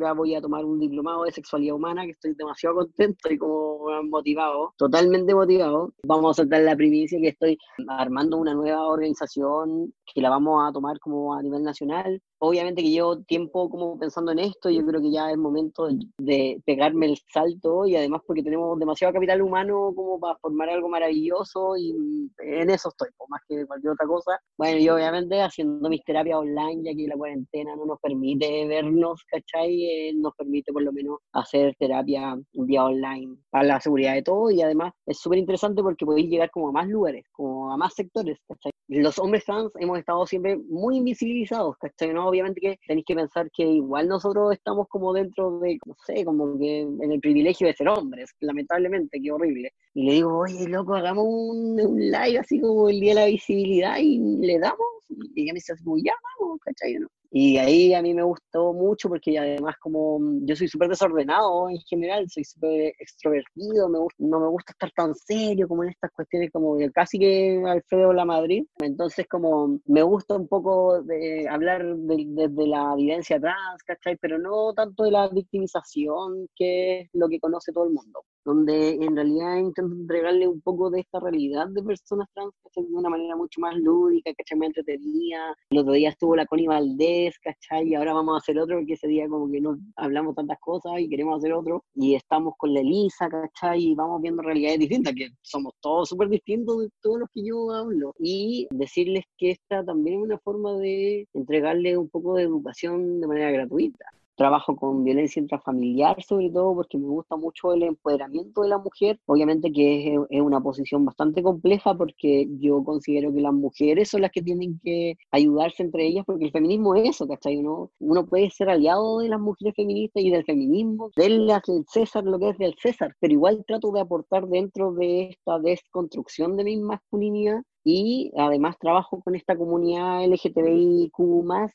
ahora voy a tomar un diplomado de sexualidad humana, que estoy demasiado contento y como motivado, totalmente motivado. Vamos a soltar la primicia que estoy armando una nueva organización que la vamos a tomar como a nivel nacional. Obviamente que llevo tiempo como pensando en esto, yo creo que ya es momento de pegarme el salto y además porque tenemos demasiado capital humano como para formar algo maravilloso y en eso estoy, más que cualquier otra cosa. Bueno, y obviamente haciendo mis terapias online, ya que la cuarentena no nos permite vernos, ¿cachai? Eh, nos permite por lo menos hacer terapia día online para la seguridad de todo y además es súper interesante porque podéis llegar como a más lugares, como a más sectores, ¿cachai? Los hombres trans hemos estado siempre muy invisibilizados, ¿cachai? ¿no? Obviamente que tenéis que pensar que igual nosotros estamos como dentro de, no sé, como que en el privilegio de ser hombres, lamentablemente, qué horrible. Y le digo, oye, loco, hagamos un, live así como el Día de la Visibilidad y le damos. Y ella me dice, muy ya, vamos, ¿cachai? ¿no? Y ahí a mí me gustó mucho porque además como mm, yo soy súper desordenado en general, soy súper extrovertido, me no me gusta estar tan serio como en estas cuestiones como casi que Alfredo La Madrid. Entonces como me gusta un poco de hablar desde de, la vivencia trans, ¿cachai? Pero no tanto de la victimización, que es lo que conoce todo el mundo. Donde en realidad intento entregarle un poco de esta realidad de personas trans, ¿cachai? De una manera mucho más lúdica, ¿cachai? Más entretenida. El otro día estuvo la Connie Valdés ¿cachai? Y ahora vamos a hacer otro, porque ese día como que no hablamos tantas cosas y queremos hacer otro. Y estamos con la Elisa, ¿cachai? Y vamos viendo realidades distintas, que somos todos súper distintos de todos los que yo hablo. Y decirles que esta también es una forma de entregarle un poco de educación de manera gratuita trabajo con violencia intrafamiliar, sobre todo porque me gusta mucho el empoderamiento de la mujer. Obviamente que es, una posición bastante compleja porque yo considero que las mujeres son las que tienen que ayudarse entre ellas porque el feminismo es eso, ¿cachai? Uno, uno puede ser aliado de las mujeres feministas y del feminismo, del César lo que es del César, pero igual trato de aportar dentro de esta desconstrucción de mi masculinidad y además trabajo con esta comunidad LGTBIQ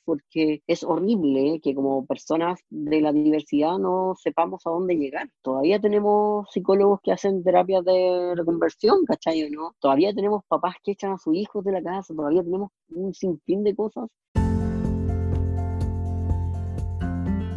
porque es horrible que como personas de la diversidad no sepamos a dónde llegar. Todavía tenemos psicólogos que hacen terapias de reconversión, ¿cachai? ¿no? Todavía tenemos papás que echan a sus hijos de la casa, todavía tenemos un sinfín de cosas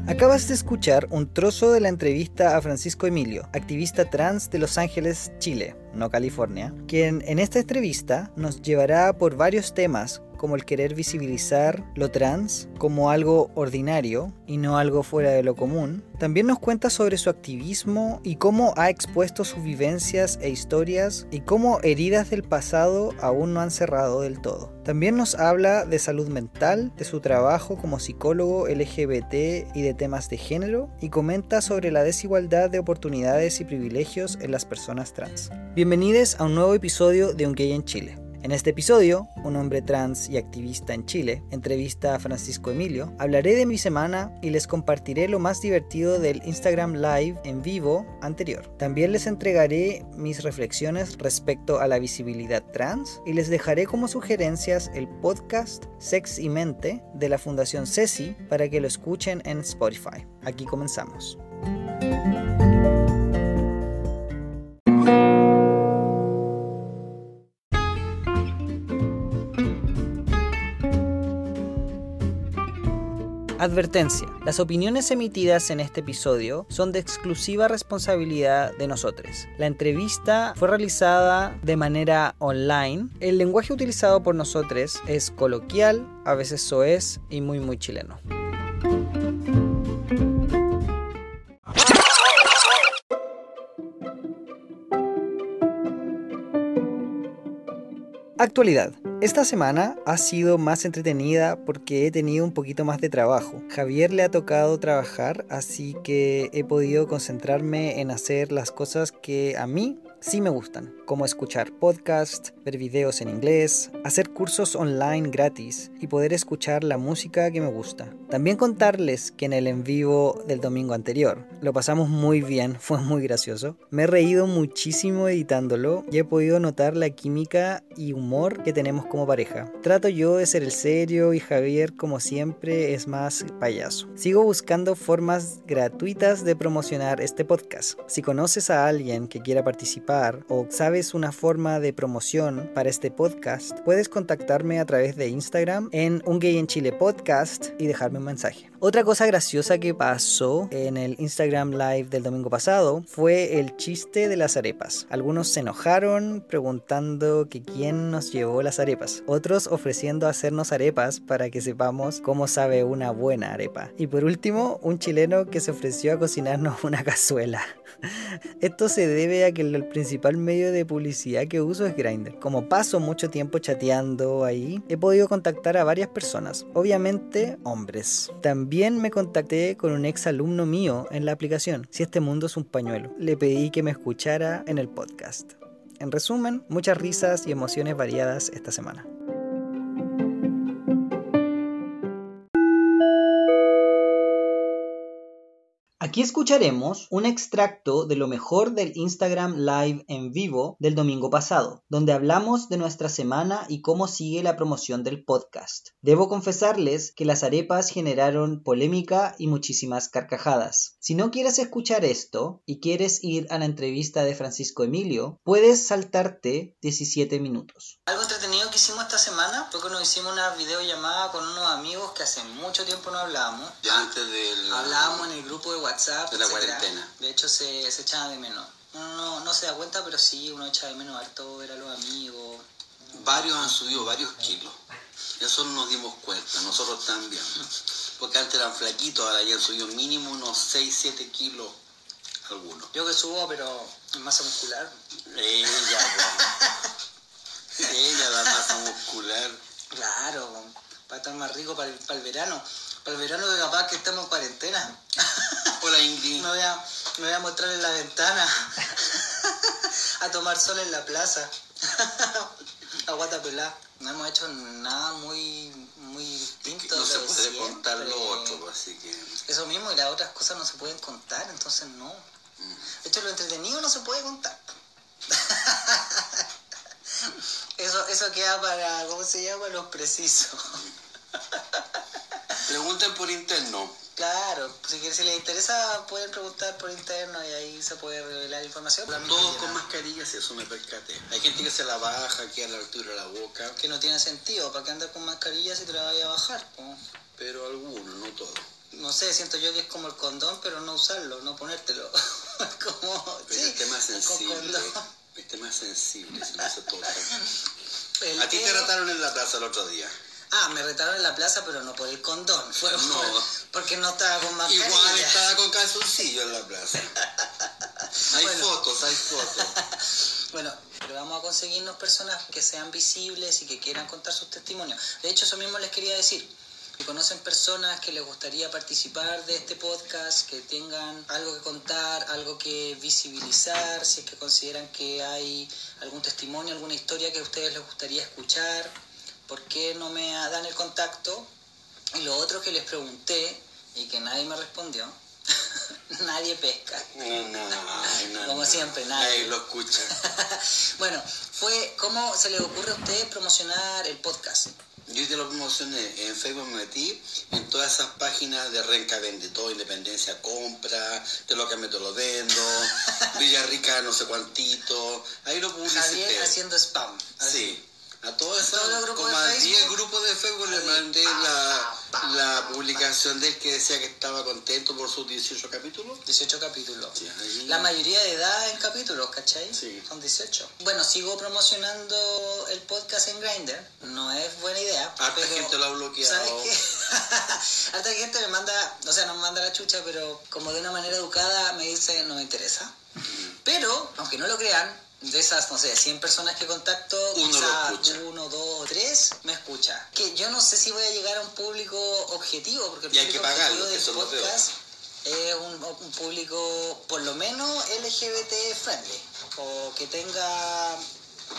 Acabas de escuchar un trozo de la entrevista a Francisco Emilio, activista trans de Los Ángeles, Chile, no California, quien en esta entrevista nos llevará por varios temas como el querer visibilizar lo trans como algo ordinario y no algo fuera de lo común. También nos cuenta sobre su activismo y cómo ha expuesto sus vivencias e historias y cómo heridas del pasado aún no han cerrado del todo. También nos habla de salud mental, de su trabajo como psicólogo LGBT y de temas de género y comenta sobre la desigualdad de oportunidades y privilegios en las personas trans. Bienvenidos a un nuevo episodio de Un Gay en Chile. En este episodio, un hombre trans y activista en Chile, entrevista a Francisco Emilio, hablaré de mi semana y les compartiré lo más divertido del Instagram Live en vivo anterior. También les entregaré mis reflexiones respecto a la visibilidad trans y les dejaré como sugerencias el podcast Sex y Mente de la Fundación CECI para que lo escuchen en Spotify. Aquí comenzamos. Advertencia. Las opiniones emitidas en este episodio son de exclusiva responsabilidad de nosotros. La entrevista fue realizada de manera online. El lenguaje utilizado por nosotros es coloquial, a veces soez y muy muy chileno. Actualidad. Esta semana ha sido más entretenida porque he tenido un poquito más de trabajo. Javier le ha tocado trabajar, así que he podido concentrarme en hacer las cosas que a mí sí me gustan, como escuchar podcasts, ver videos en inglés, hacer cursos online gratis y poder escuchar la música que me gusta. También contarles que en el en vivo del domingo anterior lo pasamos muy bien, fue muy gracioso. Me he reído muchísimo editándolo y he podido notar la química y humor que tenemos como pareja. Trato yo de ser el serio y Javier como siempre es más payaso. Sigo buscando formas gratuitas de promocionar este podcast. Si conoces a alguien que quiera participar o sabes una forma de promoción para este podcast, puedes contactarme a través de Instagram en Un Gay en Chile Podcast y dejarme un mensaje. Otra cosa graciosa que pasó en el Instagram Live del domingo pasado fue el chiste de las arepas. Algunos se enojaron preguntando que quién nos llevó las arepas, otros ofreciendo hacernos arepas para que sepamos cómo sabe una buena arepa. Y por último, un chileno que se ofreció a cocinarnos una cazuela. Esto se debe a que el principal medio de publicidad que uso es Grindr. Como paso mucho tiempo chateando ahí, he podido contactar a varias personas, obviamente hombres. Me contacté con un ex alumno mío en la aplicación, Si este mundo es un pañuelo. Le pedí que me escuchara en el podcast. En resumen, muchas risas y emociones variadas esta semana. Aquí escucharemos un extracto de lo mejor del Instagram Live en vivo del domingo pasado, donde hablamos de nuestra semana y cómo sigue la promoción del podcast. Debo confesarles que las arepas generaron polémica y muchísimas carcajadas. Si no quieres escuchar esto y quieres ir a la entrevista de Francisco Emilio, puedes saltarte 17 minutos. Algo entretenido que hicimos esta semana fue que nos hicimos una videollamada con unos amigos que hace mucho tiempo no hablábamos. Ya antes del... Hablábamos en el grupo de WhatsApp de la cuarentena. De hecho, se, se echaba de menos. Uno no, se da cuenta, pero sí, uno echa de menos harto ver a los amigos. Varios han subido varios kilos. Eso nos dimos cuenta, nosotros también. Porque antes eran flaquitos, ahora ya han subido mínimo unos 6, 7 kilos algunos. Yo que subo, pero en masa muscular. Ella, Ella la masa muscular. Claro, para estar más rico para el, para el verano. Para el verano de capaz que estamos en cuarentena. Hola Ingrid. Me voy a, me voy a mostrar en la ventana. a tomar sol en la plaza. a guatapelá. No hemos hecho nada muy, muy distinto. No se puede contar lo otro, así que... Eso mismo, y las otras cosas no se pueden contar, entonces no. Mm. De hecho, lo entretenido no se puede contar. eso, eso queda para, ¿cómo se llama? Los precisos. Pregunten por interno. Claro, si, si les interesa pueden preguntar por interno y ahí se puede revelar información. Todos con mascarillas, eso me percate. Hay gente que se la baja aquí a la altura de la boca. Que no tiene sentido, ¿para qué andar con mascarillas si te la vaya a bajar? Pero algunos, no todos. No sé, siento yo que es como el condón, pero no usarlo, no ponértelo. como, pero sí, es más sensible. Este más sensible, si no se toca. a ti te trataron en la plaza el otro día. Ah, me retaron en la plaza, pero no por el condón. Fue no. porque no estaba con mascarilla. Igual estaba con calzoncillo en la plaza. hay fotos, hay fotos. bueno, pero vamos a conseguirnos personas que sean visibles y que quieran contar sus testimonios. De hecho, eso mismo les quería decir. Si conocen personas que les gustaría participar de este podcast, que tengan algo que contar, algo que visibilizar, si es que consideran que hay algún testimonio, alguna historia que a ustedes les gustaría escuchar, ¿por qué no me dan el contacto? Y lo otro que les pregunté y que nadie me respondió, nadie pesca. No, no, Como siempre, nadie. Nadie lo escucha. bueno, fue cómo se les ocurre a ustedes promocionar el podcast. Yo te lo promocioné, en Facebook me metí en todas esas páginas de Renca Vende Todo, Independencia Compra, de lo me te lo vendo, Villarrica no sé cuantito, ahí lo publicité. Javier haciendo spam. Sí, a todos eso, como a 10 grupos de Facebook le mandé la, la publicación del que decía que estaba contento por sus 18 capítulos. 18 capítulos. La mayoría de edad en capítulos, ¿cachai? Sí. Son 18. Bueno, sigo promocionando el podcast en Grindr. No es buena idea. Harta gente lo ha bloqueado. ¿Sabes qué? Harta gente me manda, o sea, no me manda la chucha, pero como de una manera educada me dice, no me interesa. Pero, aunque no lo crean, de esas, no sé, 100 personas que contacto, uno, uno, dos o tres me escucha. Que yo no sé si voy a llegar a un público objetivo, porque el y público que pagarlo, del eso podcast es un, un, público por lo menos LGBT friendly, o que tenga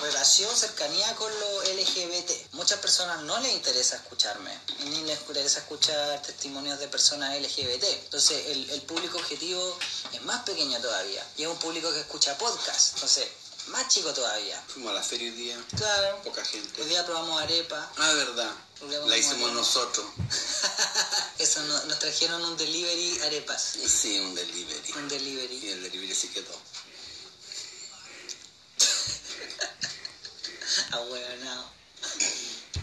relación, cercanía con lo LGBT. Muchas personas no les interesa escucharme, ni les interesa escuchar testimonios de personas LGBT. Entonces el, el público objetivo es más pequeño todavía, y es un público que escucha podcast. Entonces más chico todavía. Fuimos a la feria hoy día. Claro. Poca gente. Hoy día probamos arepa. Ah, verdad. La hicimos nosotros. Eso, nos, trajeron un delivery arepas. Sí, un delivery. Un delivery. Y el delivery sí quedó. Ahueonado.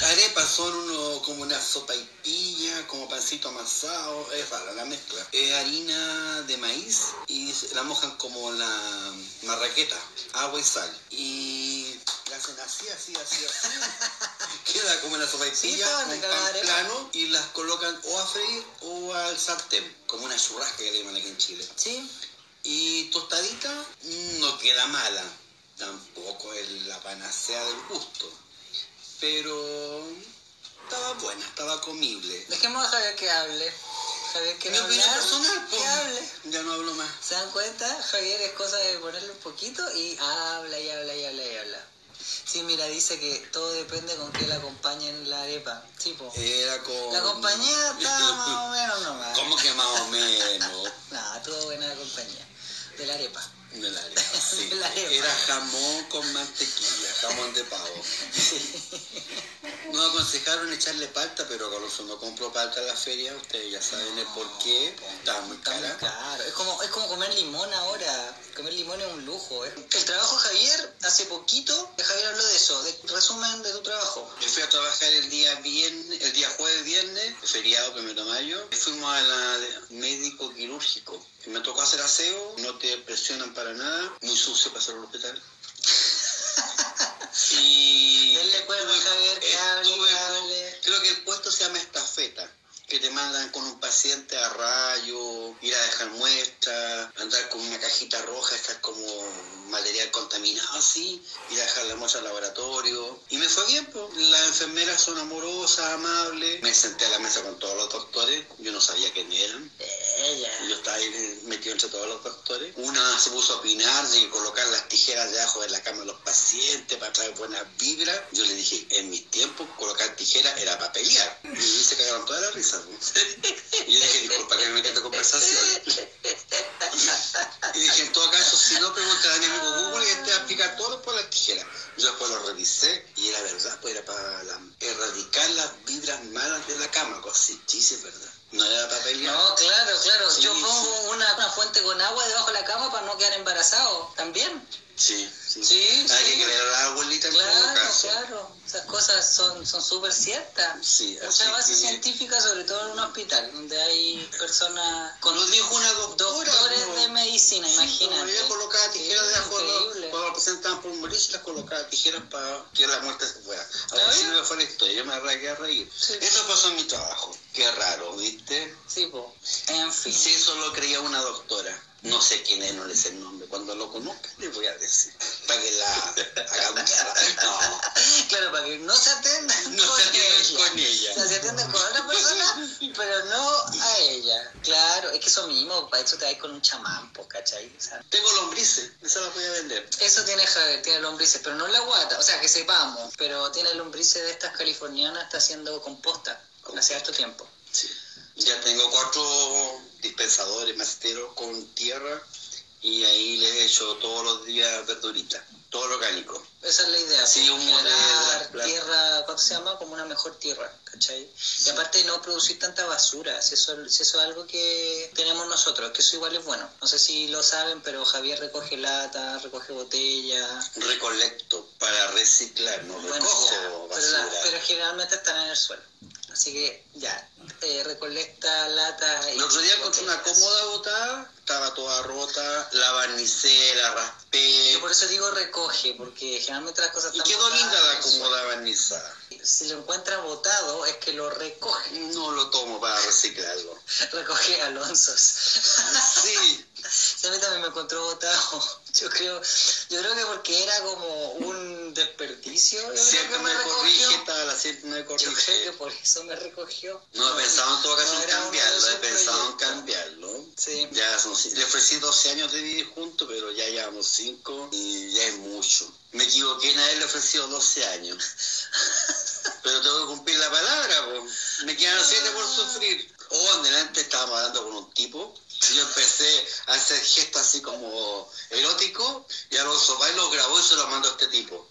Arepas son uno, como una sopa y pilla, como pancito amasado, es rara la mezcla. Es harina de maíz y la mojan como la marraqueta, agua y sal. Y la hacen así, así, así, así. Queda como una sopa y pilla, pan plano y las colocan o a freír o al sartén, como una churrasca que le llaman aquí en Chile. Sí, Y tostadita mm, no queda mala, tampoco es la panacea del gusto, pero estaba buena, estaba comible. dejemos a Javier que hable. Javier que Mi opinión personal, que pues, hable. ya no hablo más. ¿Se dan cuenta? Javier es cosa de ponerle un poquito y habla y habla y habla y habla. Sí, mira, dice que todo depende con qué la acompañen la arepa. Sí, po. Era con... La compañía está más o menos nomás. ¿Cómo que más o menos? No, estuvo buena la compañía. De la arepa. De la arepa, sí. De la arepa. Era jamón con mantequilla, jamón de pavo. Nos aconsejaron echarle palta, pero Carlos no compró palta en la feria, ustedes ya saben el por qué. Está muy Está muy cara. caro. Es como, es como comer limón ahora. Comer limón es un lujo. ¿eh? El trabajo, Javier, hace poquito, Javier habló de eso. De, resumen de tu trabajo. Yo fui a trabajar el día viernes, el día jueves viernes, feriado primero de mayo. Fuimos a la médico quirúrgico. Me tocó hacer aseo, no te presionan para nada, muy sucio para hacer el hospital. Y Denle cuerda, Javier, que hable, estuve hable. Creo que el puesto se llama estafeta. Que te mandan con un paciente a rayo, ir a dejar muestra, andar con una cajita roja, estar como material contaminado así, ir a dejar la muestra al laboratorio. Y me fue bien, pues. Las enfermeras son amorosas, amables. Me senté a la mesa con todos los doctores. Yo no sabía quién eran. Ella. Yo estaba ahí metido entre todos los doctores. Una se puso a opinar de colocar las tijeras debajo de la cama de los pacientes para traer buenas vibras. Yo le dije, en mis tiempos colocar tijeras era para pelear. Y se cagaron toda la risa. pues. Y yo dije, disculpa que me esta conversación. Y dije, en todo caso, si no, pregunta a mi amigo Google y te va a explicar todo por las tijeras. Yo después lo revisé y era verdad, pues era para la- erradicar las vibras malas de la cama, cosas así, sí, sí, es verdad. No era claro, claro. Sí, Yo sí. pongo una, una fuente con agua debajo de la cama para no quedar embarazado. ¿También? Sí, sí. Sí, Hay sí. que creer a la abuelita Claro, claro. Esas cosas son son súper ciertas. Sí, así Muchas bases que- científicas, sobre todo en un hospital, donde hay personas con Lo dijo una doctora. doctores ¿no? de medicina, Sí, como imagínate. Ella colocaba tijeras Sí, de increíble. cuando presentaban por morir, las colocaba tijeras para que la muerte se fuera. ¿Está Ahora sí bien? me fue la historia, yo me arranqué a reír. Sí. Eso pasó en mi trabajo. Qué raro, ¿viste? Sí, po. En fin. Si eso lo creía una doctora. No sé quién es, no le sé el nombre. Cuando lo conozca le voy a decir. Para que la haga mierda. No. Claro, para que no se atiendan No con, se atiendan ella. con ella. O sea, se atienden con otra persona, pero no a ella. Claro, es que eso mismo, para eso te vas con un chamán, ¿cachai? O sea, Tengo lombrices, esa la voy a vender. eso tiene Javier, tiene lombrices, pero no la guata, o sea, que sepamos, pero tiene lombrices de estas californianas, está haciendo composta hace harto tiempo. Sí. Ya tengo cuatro dispensadores maceteros con tierra y ahí les echo todos los días verduritas, todo lo orgánico. Esa es la idea. Sí, un generar tierra, ¿cuánto se llama? Como una mejor tierra, ¿cachai? Y aparte no producir tanta basura, si eso, si eso es algo que tenemos nosotros, que eso igual es bueno. No sé si lo saben, pero Javier recoge lata, recoge botella. Recolecto para reciclar, no Bueno, recojo ya, pero, basura. la- pero generalmente están en el suelo. Así que ya, eh, recolecta lata. El otro día encontré una cómoda botada, estaba toda rota, la barnicé, la raspé. Yo por eso digo recoge, porque generalmente las cosas Y están quedó linda la cómoda barnizada. Si lo encuentra botado, es que lo recoge. No lo tomo para reciclarlo. Recoge Alonsos. Sí, Sí, a mí también me encontró botado. Yo creo, yo creo que porque era como un desperdicio. Siempre me recogió. corrige, Tala, siempre me Yo creo que corrige. por eso me recogió. No he pensado en todo caso no en cambiarlo, he pensado en cambiarlo. Sí. Ya son, le ofrecí 12 años de vivir juntos, pero ya llevamos 5 y ya es mucho. Me equivoqué en haberle ofrecido 12 años. Pero tengo que cumplir la palabra, me quedan 7 por sufrir. Oh, delante estábamos hablando con un tipo. Yo empecé a hacer gestos así como eróticos y Alonso va y lo grabó y se lo mandó a este tipo.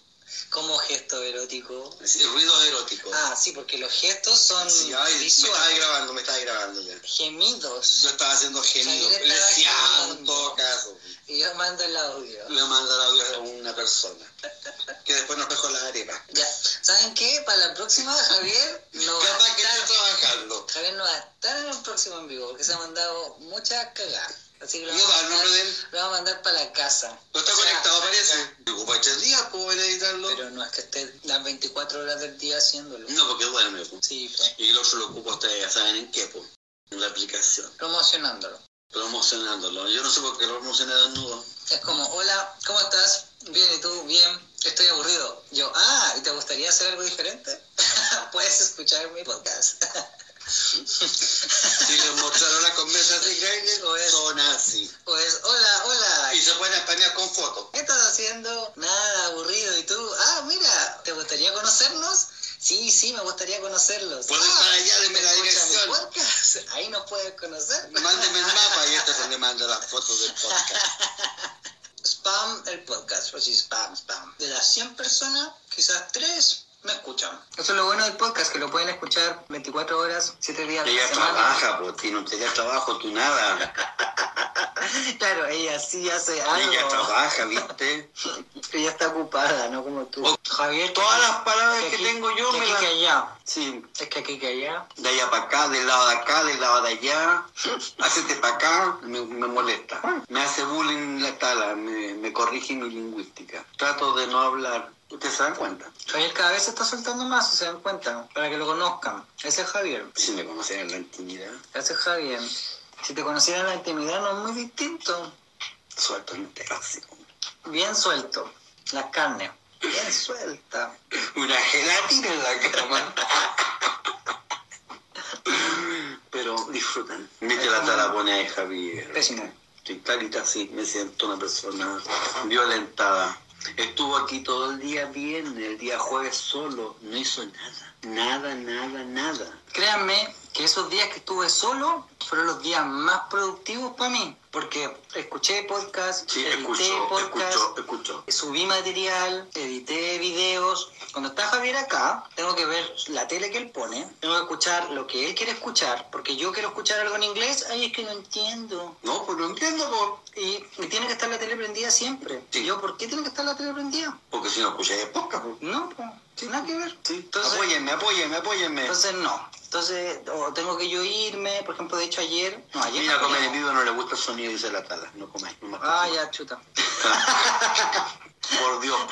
Como gesto erótico. Ruidos eróticos. Ah, sí, porque los gestos son Sí, ay, me grabando, me grabando ya. Gemidos. Yo estaba haciendo gemidos, estaba leseando en todo caso. Y yo mando el audio. Le manda el audio a una persona que después nos dejó la arepa. Ya. ¿Saben qué? Para la próxima, Javier no va a Capaz que estar, esté trabajando. Javier no va a estar en el próximo en vivo porque se ha mandado muchas cagadas. Así que lo ¿Y vamos, va a mandar, de él? lo vamos a mandar para la casa. No está O sea, conectado, parece. Ocupa tres días, puedo ir a editarlo. Pero no es que esté las 24 horas del día haciéndolo. No, porque duerme. Sí, pues, Y el otro lo ocupa, ustedes ya saben en qué, po. en la aplicación. promocionándolo. Promocionándolo. Yo no sé por qué lo promocioné desnudo. Es como, hola, ¿cómo estás? Bien, ¿y tú? Bien, estoy aburrido. Yo, ah, ¿y te gustaría hacer algo diferente? Puedes escuchar mi podcast. Si les mostraron las conversas de Grindr, O es- son así. Pues, hola, hola. Y se pueden españar con fotos. ¿Qué estás haciendo? Nada, aburrido. ¿Y tú? Ah, mira, ¿te gustaría conocernos? Sí, sí, me gustaría conocerlos. Puedo ir Ah, para allá, deme la dirección. podcast. Ahí nos puedes conocer. Mándeme el mapa y este se le manda las fotos del podcast. Spam el podcast, pues sí, spam, spam. De las 100 personas, quizás 3 me escuchan. Eso es lo bueno del podcast, que lo pueden escuchar 24 horas, 7 días a Ella la semana. trabaja, pues, tiene un trabajo, tú nada. Claro, ella sí hace algo. Ella trabaja, ¿viste? Ella está ocupada, no como tú. Oh, Javier, Todas las palabras que aquí- tengo yo que me las... que allá. Sí, Es que aquí que allá. de allá para acá, del lado de acá, del lado de allá, hacete para acá, me, me molesta. Me hace bullying la tala, me, me corrige mi lingüística. Trato de no hablar. ¿Ustedes se dan cuenta? Javier cada vez se está soltando más, se dan cuenta, para que lo conozcan. Ese es Javier. Si me conocen en la intimidad, Ese es Javier. Si te conocieran en la intimidad no es muy distinto. suelto en el terracio. Bien suelto. Las carnes. Bien suelta. Una gelatina en la cama. Pero disfrutan. Mete la talapone de Javier. Pésimo. Sí, clarita, sí, me siento una persona violentada. Estuvo aquí todo el día bien, el día jueves solo, no hizo nada. Nada, nada, nada. Créanme que esos días que estuve solo fueron los días más productivos para mí. Porque escuché podcast, Sí, edité escuchó, podcast, escuchó, escuchó. subí material, edité videos. Cuando está Javier acá, tengo que ver la tele que él pone, tengo que escuchar lo que él quiere escuchar, porque yo quiero escuchar algo en inglés, ay, es que no entiendo. No, pues lo entiendo, pues. Y, y tiene que estar la tele prendida siempre. Sí. ¿Y yo por qué tiene que estar la tele prendida? Porque si no escuché de podcast, pues. No, pues, nada que ver. Sí, Entonces- apóyenme, apóyenme, apóyenme. Entonces no. Entonces, o tengo que yo irme, por ejemplo, de hecho ayer, no, ayer Mira, no comer en vivo no le gusta el sonido, dice la tala. No más. Ah, ya, chuta. Por Dios.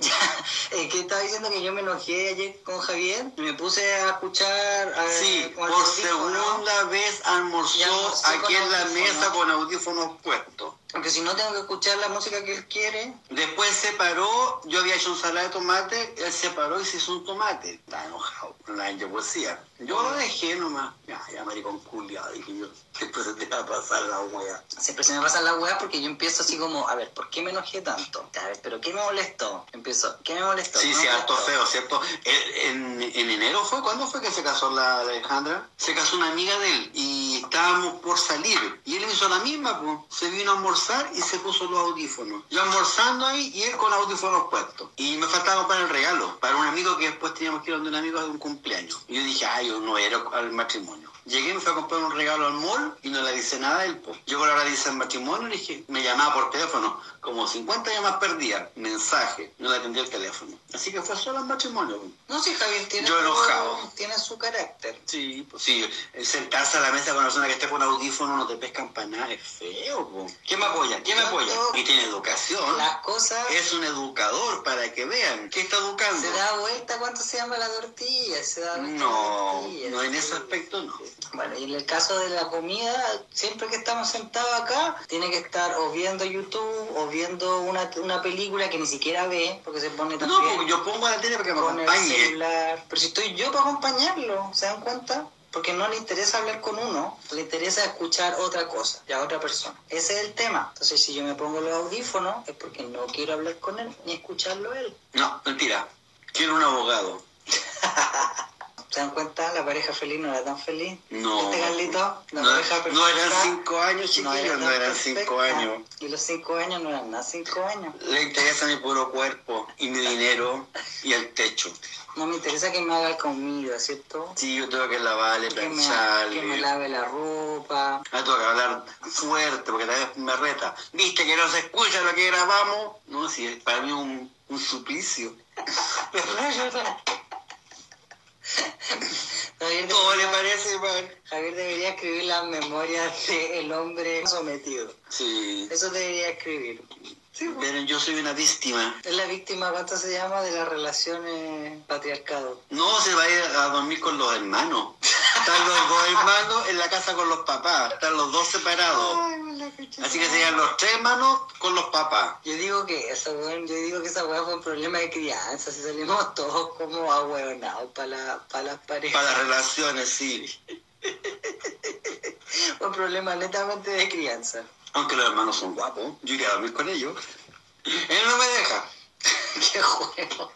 Ya, eh, que estaba diciendo que yo me enojé ayer con Javier y me puse a escuchar. a- Sí, por audífono, segunda vez almorzó Y aquí en la mesa con audífonos puestos. Porque si no tengo que escuchar la música que él quiere. Después se paró, yo había hecho ensalada de tomate, él se paró y se hizo un tomate. Estaba enojado, la de poesía. Yo lo dejé nomás. Ya, ya maricón culiado, dije yo. Después se te va a pasar la wea. Siempre se me pasan las weas porque yo empiezo así como, a ver, ¿por qué me enojé tanto? A ver, ¿pero qué me molestó? Empiezo, ¿qué me molestó? Sí, ¿Qué sí, me harto molestó? feo, ¿cierto? En, en enero fue, ¿cuándo fue que se casó la Alejandra? Se casó una amiga de él y estábamos por salir. Y él hizo la misma, pues. Se vino a almorzar y se puso los audífonos. Yo almorzando ahí y él con audífonos puestos. Y me faltaba para el regalo, para un amigo que después teníamos que ir a un amigo de un cumpleaños. Y yo dije, ay, yo no era al matrimonio. Llegué, me fui a comprar un regalo al mall y no le dice nada a él. Pues. Llegó la hora de irse al matrimonio y le dije, me llamaba por teléfono, como 50 llamadas perdidas, mensaje, no le atendí el teléfono. Así que fue solo al matrimonio. pues. No, sí, Javier tiene, Yo su- tiene su carácter. Sí, pues sí, el sentarse a la mesa con una persona que esté con audífono no te pescan para nada, es feo. ¿Quién me apoya? ¿Quién me apoya? Y tiene educación. Las cosas Es un educador para que vean. ¿Qué está educando? se da vuelta cuando se llama la tortilla. Se da vuelta No, la tortilla. no en ese aspecto no. Bueno, y en el caso de la comida, siempre que estamos sentados acá, tiene que estar o viendo YouTube o viendo una, una película que ni siquiera ve, porque se pone No, también porque yo pongo la tele para que me acompañe. celular. Pero si estoy yo para acompañarlo, ¿se dan cuenta? Porque no le interesa hablar con uno, le interesa escuchar otra cosa y a otra persona. Ese es el tema. Entonces, si yo me pongo los audífonos, es porque no quiero hablar con él ni escucharlo a él. No, mentira. Quiero un abogado. ¿Se dan cuenta? La pareja feliz no era tan feliz. No. ¿Este Carlito? La No, pareja no eran perfecta cinco años, no era chiquillos, no, tan eran perfecta. cinco años. Y los cinco años no eran nada cinco años. Le interesa mi puro cuerpo y mi dinero y el techo. No me interesa que me haga comida, ¿cierto? Sí, yo tengo que lavarle, Que me, que me lave la ropa. Ah, tengo que hablar fuerte porque tal vez me reta. ¿Viste que no se escucha lo que grabamos? No, sí, para mí es un, un suplicio. Javier, ¿Cómo le parece, man? Javier debería escribir las memorias del hombre sometido. Sí. Eso debería escribir. Sí, pues. Pero yo soy una víctima. Es la víctima, ¿cuánto se llama? De las relaciones patriarcado. No, se va a ir a dormir con los hermanos. Están los dos hermanos en la casa con los papás. Están los dos separados. Así que serían los tres hermanos con los papás. Yo digo que esa weón, yo digo que esa weá fue un problema de crianza, si salimos todos como ahueonados para la, pa las parejas. Para las relaciones, sí. Un problema netamente de crianza. Aunque los hermanos son guapos. Yo iría a dormir con ellos. Él no me deja. Qué juego.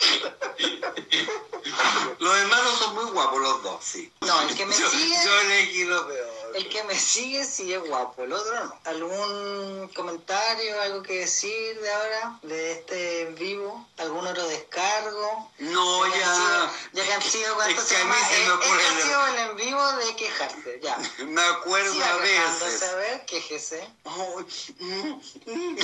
Los hermanos son muy guapos los dos, sí. No, el que me yo, sigue- Yo elegí lo peor. El que me sigue sí es guapo, el otro no. ¿Algún comentario, algo que decir de ahora, de este en vivo? ¿Algún otro descargo? No, ya. sido- ya que han sido, ¿cuánto Es que llama? se me Eh, ocurre Este ha sido el en vivo de quejarse, ya. Me acuerdo Siga a veces. a ver, quéjese. Mm, mm.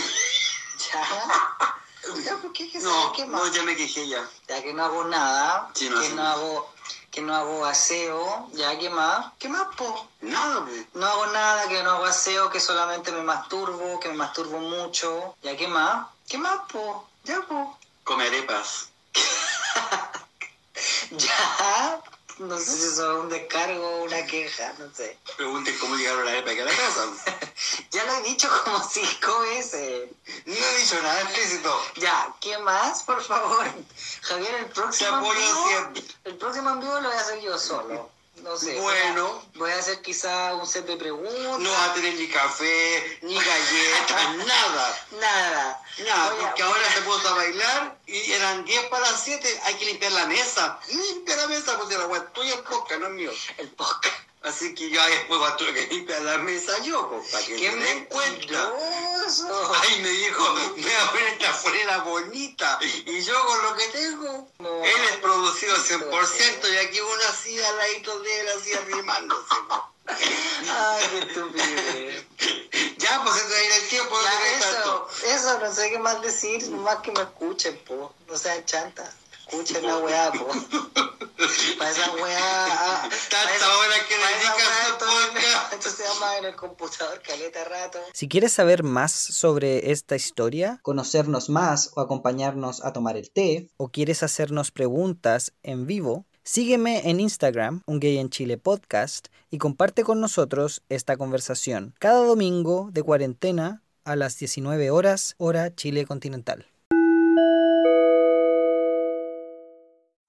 Ya. Ya, ¿por qué quéjese? No, ¿Qué más? no, ya me quejé ya. Ya que no hago nada, Sí, no que, no nada. hago, que no hago aseo, ya, ¿qué más? ¿Qué más, po? Nada, pues. No hago nada, que no hago aseo, que solamente me masturbo, que me masturbo mucho. ¿Ya qué más? ¿Qué más, po? Ya, po. Come arepas. Ya. No sé si eso es un descargo o una queja, no sé. Pregunten cómo llegaron la arepa aquí a la casa. Ya lo he dicho como cinco veces. No he dicho nada explícito. Ya, ¿qué más, por favor? Javier, el próximo en vivo, el próximo en vivo lo voy a hacer yo solo. No sé. voy a- Bueno. Voy a hacer quizá un set de preguntas. No vas a tener ni café, ni galletas, nada. Nada. Nada, Voy a- porque ahora se puso a bailar y eran 10 para las 7, hay que limpiar la mesa. Limpia la mesa, pues la agua tuya en poca, no es mío. El podcast. Así que ya después va a tener que limpiar la mesa yo, pues, para que ¡Qué se den cuenta. Ay, me dijo, me voy a poner esta franela bonita. Y yo con lo que tengo, No. él es producido 100% y aquí uno así al ladito de él, así arrimándose. Ay, qué estupidez. Ya, pues se te el tiempo, no Ya, te eso, tanto. eso, no sé qué más decir, más que me escuchen, po. No sean chantas. Escuchen la weá, po. Para esa weá. ah, Tanta hora que. Esto se llama en el computador caleta rato. Si quieres saber más sobre esta historia, conocernos más o acompañarnos a tomar el té, o quieres hacernos preguntas en vivo, sígueme en Instagram, Un Gay en Chile Podcast, y comparte con nosotros esta conversación cada domingo de cuarentena a las 19 horas, hora Chile continental.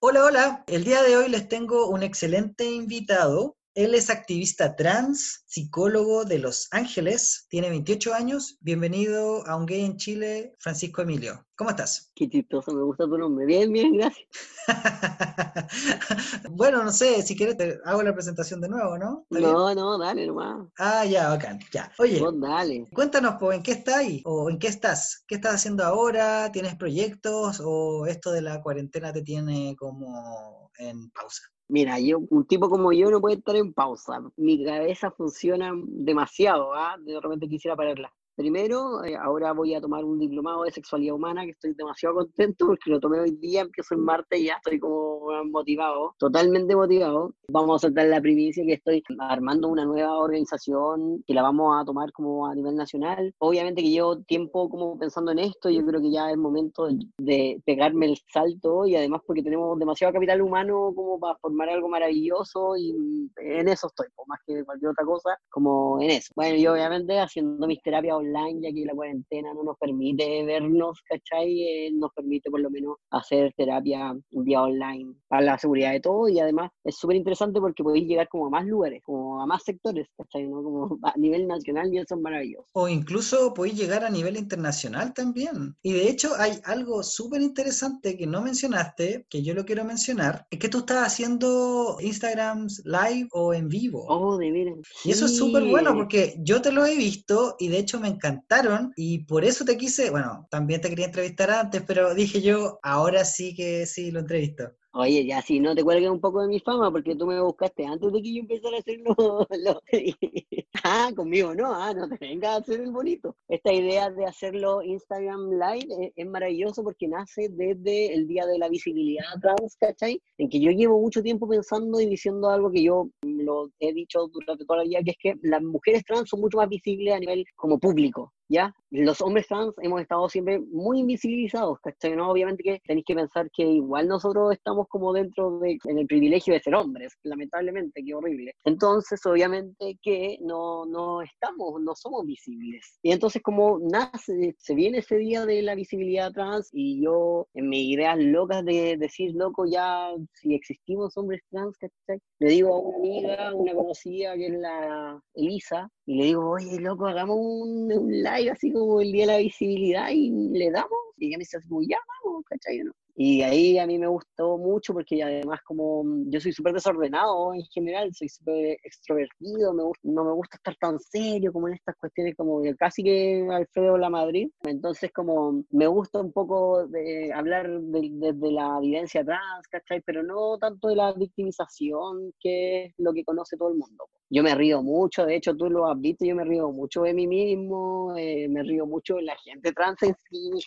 Hola, hola. El día de hoy les tengo un excelente invitado. Él es activista trans, psicólogo de Los Ángeles, tiene 28 años. Bienvenido a Un Gay en Chile, Francisco Emilio. ¿Cómo estás? Qué chistoso, me gusta tu nombre. Bien, bien, gracias. bueno, no sé, si quieres te hago la presentación de nuevo, ¿no? No, no, dale nomás. Ah, ya, bacán, ya. Oye, dale. cuéntanos, pues, ¿en qué estáis? ¿O en qué estás? ¿Qué estás haciendo ahora? ¿Tienes proyectos? ¿O esto de la cuarentena te tiene como en pausa? Mira, yo, un tipo como yo no puede estar en pausa. Mi cabeza funciona demasiado, ¿ah? De repente quisiera pararla. Primero, eh, ahora voy a tomar un diplomado de sexualidad humana, que estoy demasiado contento porque lo tomé hoy día, empiezo el martes y ya estoy como motivado, totalmente motivado. Vamos a soltar la primicia que estoy armando una nueva organización que la vamos a tomar como a nivel nacional. Obviamente que llevo tiempo como pensando en esto, yo creo que ya es momento de, pegarme el salto y además porque tenemos demasiado capital humano como para formar algo maravilloso y en eso estoy, más que cualquier otra cosa, como en eso. Bueno, y obviamente haciendo mis terapias online, ya que la cuarentena no nos permite vernos, ¿cachai? Eh, nos permite por lo menos hacer terapia vía online para la seguridad de todo y además es súper interesante porque podéis llegar como a más lugares, como a más sectores, ¿cachai? ¿no? Como a nivel nacional y eso es maravilloso. O incluso podéis llegar a nivel internacional también. Y de hecho hay algo súper interesante que no mencionaste, que yo lo quiero mencionar, es que tú estás haciendo Instagrams live o en vivo. Oh, de veras. Y eso es súper bueno porque yo te lo he visto y de hecho me encantaron y por eso te quise, bueno, también te quería entrevistar antes, pero dije yo, ahora sí que sí lo entrevisto. Oye, ya si no te cuelgues un poco de mi fama, porque tú me buscaste antes de que yo empezara a hacerlo. Lo... ah, conmigo no, ah, no te vengas a hacer el bonito. Esta idea de hacerlo Instagram Live es, maravilloso porque nace desde el Día de la Visibilidad Trans, ¿cachai? En que yo llevo mucho tiempo pensando y diciendo algo que yo lo he dicho durante toda la vida, que es que las mujeres trans son mucho más visibles a nivel como público, ¿ya? Los hombres trans hemos estado siempre muy invisibilizados, ¿cachai? ¿no? Obviamente que tenéis que pensar que igual nosotros estamos como dentro de, en el privilegio de ser hombres, lamentablemente, qué horrible. Entonces, obviamente que no, no estamos, no somos visibles. Y entonces como nace, se viene ese día de la visibilidad trans y yo en mis ideas locas de decir, loco, ya si existimos hombres trans, ¿cachai? Le digo a una amiga, una conocida que es la Elisa, y le digo, oye, loco, hagamos un, live así como el día de la visibilidad y le damos. Y ella me dice, ya, vamos, ¿cachai? ¿no? Y ahí a mí me gustó mucho porque además como mm, yo soy súper desordenado en general, soy súper extrovertido, me no me gusta estar tan serio como en estas cuestiones como casi que Alfredo La Madrid. Entonces como me gusta un poco de hablar desde de, la vivencia trans, ¿cachai? Pero no tanto de la victimización, que es lo que conoce todo el mundo. Yo me río mucho, de hecho tú lo has visto, yo me río mucho de mí mismo, eh, me río mucho de la gente trans en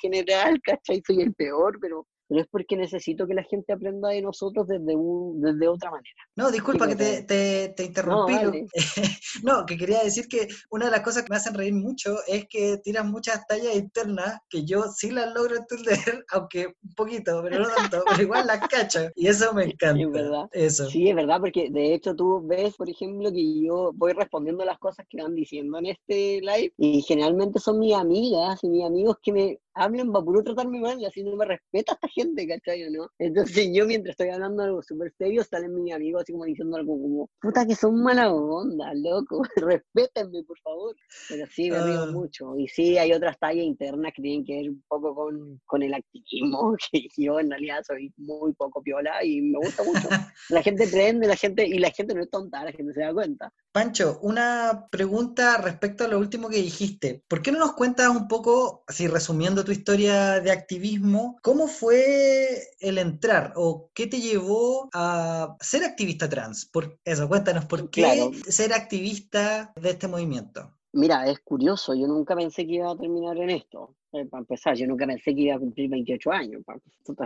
general, ¿cachai? Soy el peor, pero pero es porque necesito que la gente aprenda de nosotros desde, un, desde otra manera. No, disculpa que te, te, te interrumpí. No, que quería decir que una de las cosas que me hacen reír mucho es que tiras muchas tallas internas que yo sí las logro entender, aunque un poquito, pero no tanto, pero igual las cacho. Y eso me encanta. Sí, es verdad. Eso. Sí, es verdad, porque de hecho tú ves, por ejemplo, que yo voy respondiendo las cosas que van diciendo en este live y generalmente son mis amigas y mis amigos que me hablan para puro tratarme mal, y así no me respeta esta gente, ¿cachai? ¿no? Entonces yo mientras estoy hablando algo súper serio, salen mis amigos así como diciendo algo como, puta que son mala onda, loco, respétenme, por favor. Pero sí, me río ah. mucho. Y sí, hay otras tallas internas que tienen que ver un poco con, con el activismo, que yo en realidad soy muy poco piola y me gusta mucho. La gente prende, la gente, y la gente no es tonta, la gente se da cuenta. Pancho, una pregunta respecto a lo último que dijiste. ¿Por qué no nos cuentas un poco, así resumiendo tu historia de activismo, cómo fue el entrar o qué te llevó a ser activista trans? Por eso, cuéntanos, ¿por qué ser activista de este movimiento? Mira, es curioso, yo nunca pensé que iba a terminar en esto. Eh, para empezar, yo nunca pensé que iba a cumplir 28 años.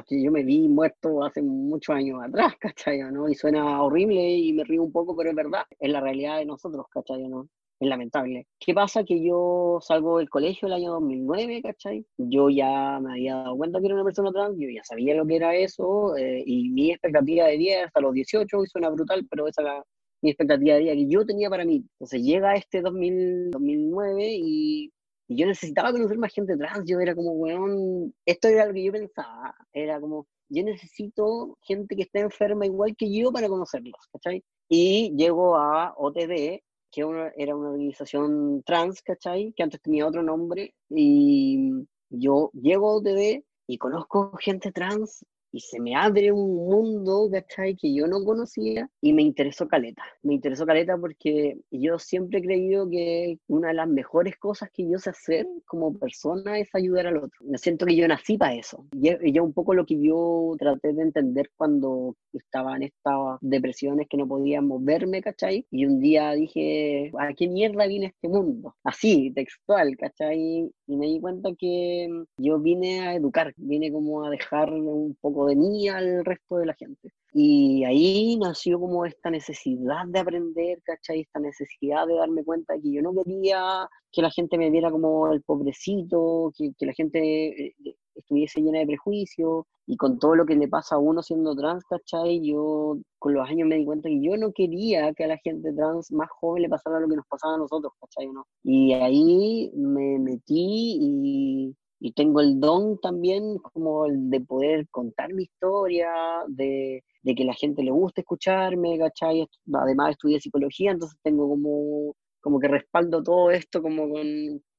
Yo me vi muerto hace muchos años atrás, ¿cachai? ¿no? Y suena horrible y me río un poco, pero es verdad, es la realidad de nosotros, ¿cachai? ¿no? Es lamentable. ¿Qué pasa? Que yo salgo del colegio el año 2009, ¿cachai? Yo ya me había dado cuenta que era una persona trans, yo ya sabía lo que era eso, eh, y mi expectativa de 10 hasta los 18, y suena brutal, pero esa era mi expectativa de vida que yo tenía para mí. Entonces llega este 2000, 2009 y, yo necesitaba conocer más gente trans. Yo era como, weón, esto era lo que yo pensaba. Era como, yo necesito gente que esté enferma igual que yo para conocerlos, ¿cachai? Y llego a OTD, que era una organización trans, ¿cachai? Que antes tenía otro nombre. Y yo llego a OTD y conozco gente trans y se me abre un mundo, ¿cachai? Que yo no conocía y me interesó Caleta. Me interesó Caleta porque yo siempre he creído que una de las mejores cosas que yo sé hacer como persona es ayudar al otro. Me siento que yo nací para eso. Y es un poco lo que yo traté de entender cuando estaba en estas depresiones que no podía moverme, ¿cachai? Y un día dije, ¿a qué mierda viene este mundo? Así, textual, ¿cachai? Y me di cuenta que yo vine a educar, vine como a dejar un poco de mí al resto de la gente. Y ahí nació como esta necesidad de aprender, ¿cachai? Esta necesidad de darme cuenta que yo no quería que la gente me viera como el pobrecito, que, que la gente eh, estuviese llena de prejuicios y con todo lo que le pasa a uno siendo trans, ¿cachai? Yo con los años me di cuenta que yo no quería que a la gente trans más joven le pasara lo que nos pasaba a nosotros, ¿cachai? ¿no? Y ahí me metí y, y tengo el don también como el de poder contar mi historia, de, de que la gente le guste escucharme, ¿cachai? Además estudié psicología, entonces tengo como, como que respaldo todo esto como con,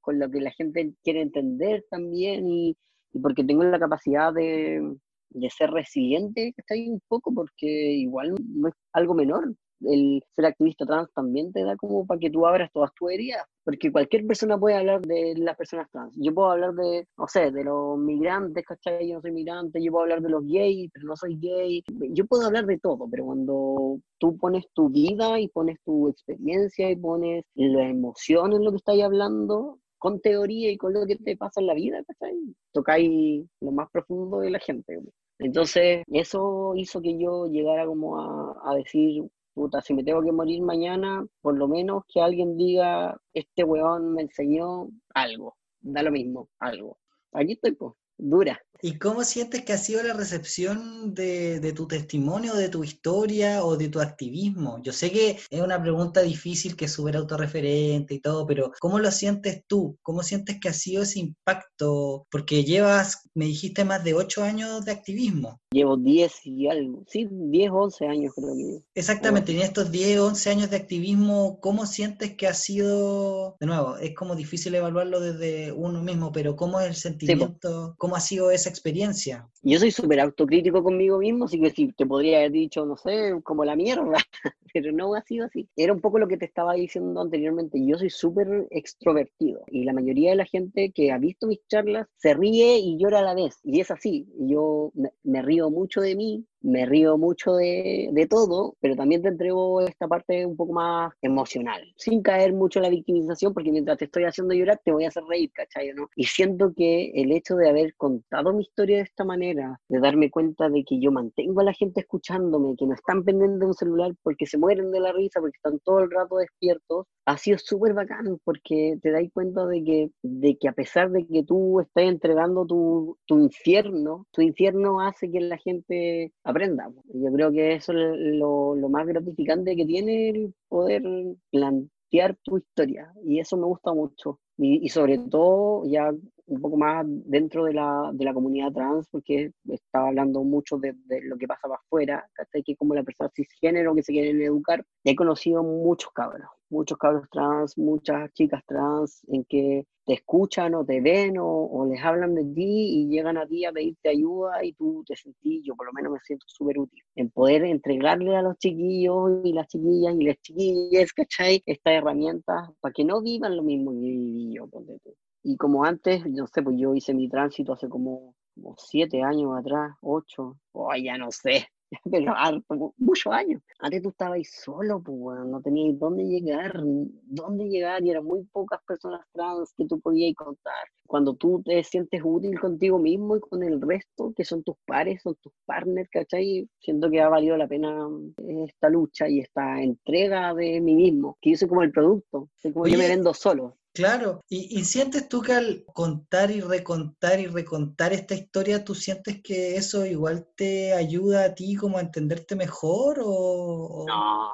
con lo que la gente quiere entender también y, y porque tengo la capacidad de, de ser resiliente, ¿cachai? Un poco, porque igual no es algo menor, el ser activista trans también te da como para que tú abras todas tus heridas, porque cualquier persona puede hablar de las personas trans. Yo puedo hablar de, no sé, de los migrantes, ¿cachai? Yo no soy migrante, yo puedo hablar de los gays, pero no soy gay. Yo puedo hablar de todo, pero cuando tú pones tu vida y pones tu experiencia y pones la emoción en lo que estás hablando, con teoría y con lo que te pasa en la vida, ¿cachai? Tocáis lo más profundo de la gente. Entonces, eso hizo que yo llegara como a, a decir, puta, si me tengo que morir mañana, por lo menos que alguien diga, este weón me enseñó algo, da lo mismo, algo. Aquí estoy, pues, dura. ¿Y cómo sientes que ha sido la recepción de, tu testimonio, de tu historia o de tu activismo? Yo sé que es una pregunta difícil, que es súper autorreferente y todo, pero ¿cómo lo sientes tú? ¿Cómo sientes que ha sido ese impacto? Porque llevas, me dijiste, más de ocho años de activismo. Llevo diez y algo, sí, diez, once años creo que. Exactamente, en estos diez, once años de activismo, ¿cómo sientes que ha sido, de nuevo, es como difícil evaluarlo desde uno mismo, pero ¿cómo es el sentimiento? ¿Cómo ha sido esa experiencia. Yo soy súper autocrítico conmigo mismo, así que sí, te podría haber dicho, no sé, como la mierda, pero no ha sido así. Era un poco lo que te estaba diciendo anteriormente, yo soy súper extrovertido y la mayoría de la gente que ha visto mis charlas se ríe y llora a la vez, y es así. Yo me río mucho de mí, me río mucho de, de, todo, pero también te entrego esta parte un poco más emocional, sin caer mucho en la victimización, porque mientras te estoy haciendo llorar, te voy a hacer reír, ¿cachai? ¿no? Y siento que el hecho de haber contado mi historia de esta manera, de darme cuenta de que yo mantengo a la gente escuchándome, que no están pendientes de un celular porque se mueren de la risa, porque están todo el rato despiertos, ha sido súper bacán, porque te das cuenta de que, de que a pesar de que tú estás entregando tu, tu infierno, tu infierno hace que la gente aprenda. Yo creo que eso es lo, lo más gratificante que tiene el poder plantear tu historia y eso me gusta mucho. Y, y, sobre todo ya un poco más dentro de la, de la comunidad trans, porque estaba hablando mucho de, de lo que pasa para afuera, que como la persona cisgénero que se quieren educar, he conocido muchos cabros, muchos cabros trans, muchas chicas trans, en que te escuchan o te ven o, o, les hablan de ti y llegan a ti a pedirte ayuda y tú te sentís, yo por lo menos me siento súper útil, en poder entregarle a los chiquillos y las chiquillas y las chiquillas, ¿cachai? Estas herramientas para que no vivan lo mismo que viví yo, y como antes, no sé, pues yo hice mi tránsito hace como, como siete años atrás, ocho, o ya no sé, pero harto, muchos años. Antes tú estabas ahí solo, pues, no tenías dónde llegar, dónde llegar, y eran muy pocas personas trans que tú podías contar. Cuando tú te sientes útil contigo mismo y con el resto, que son tus pares, son tus partners, ¿cachai? Siento que ha valido la pena esta lucha y esta entrega de mí mismo, que yo soy como el producto, soy como yo me vendo solo. Claro, ¿Y, ¿Y, sientes tú que al contar y recontar y recontar esta historia, tú sientes que eso igual te ayuda a ti como a entenderte mejor o...? No,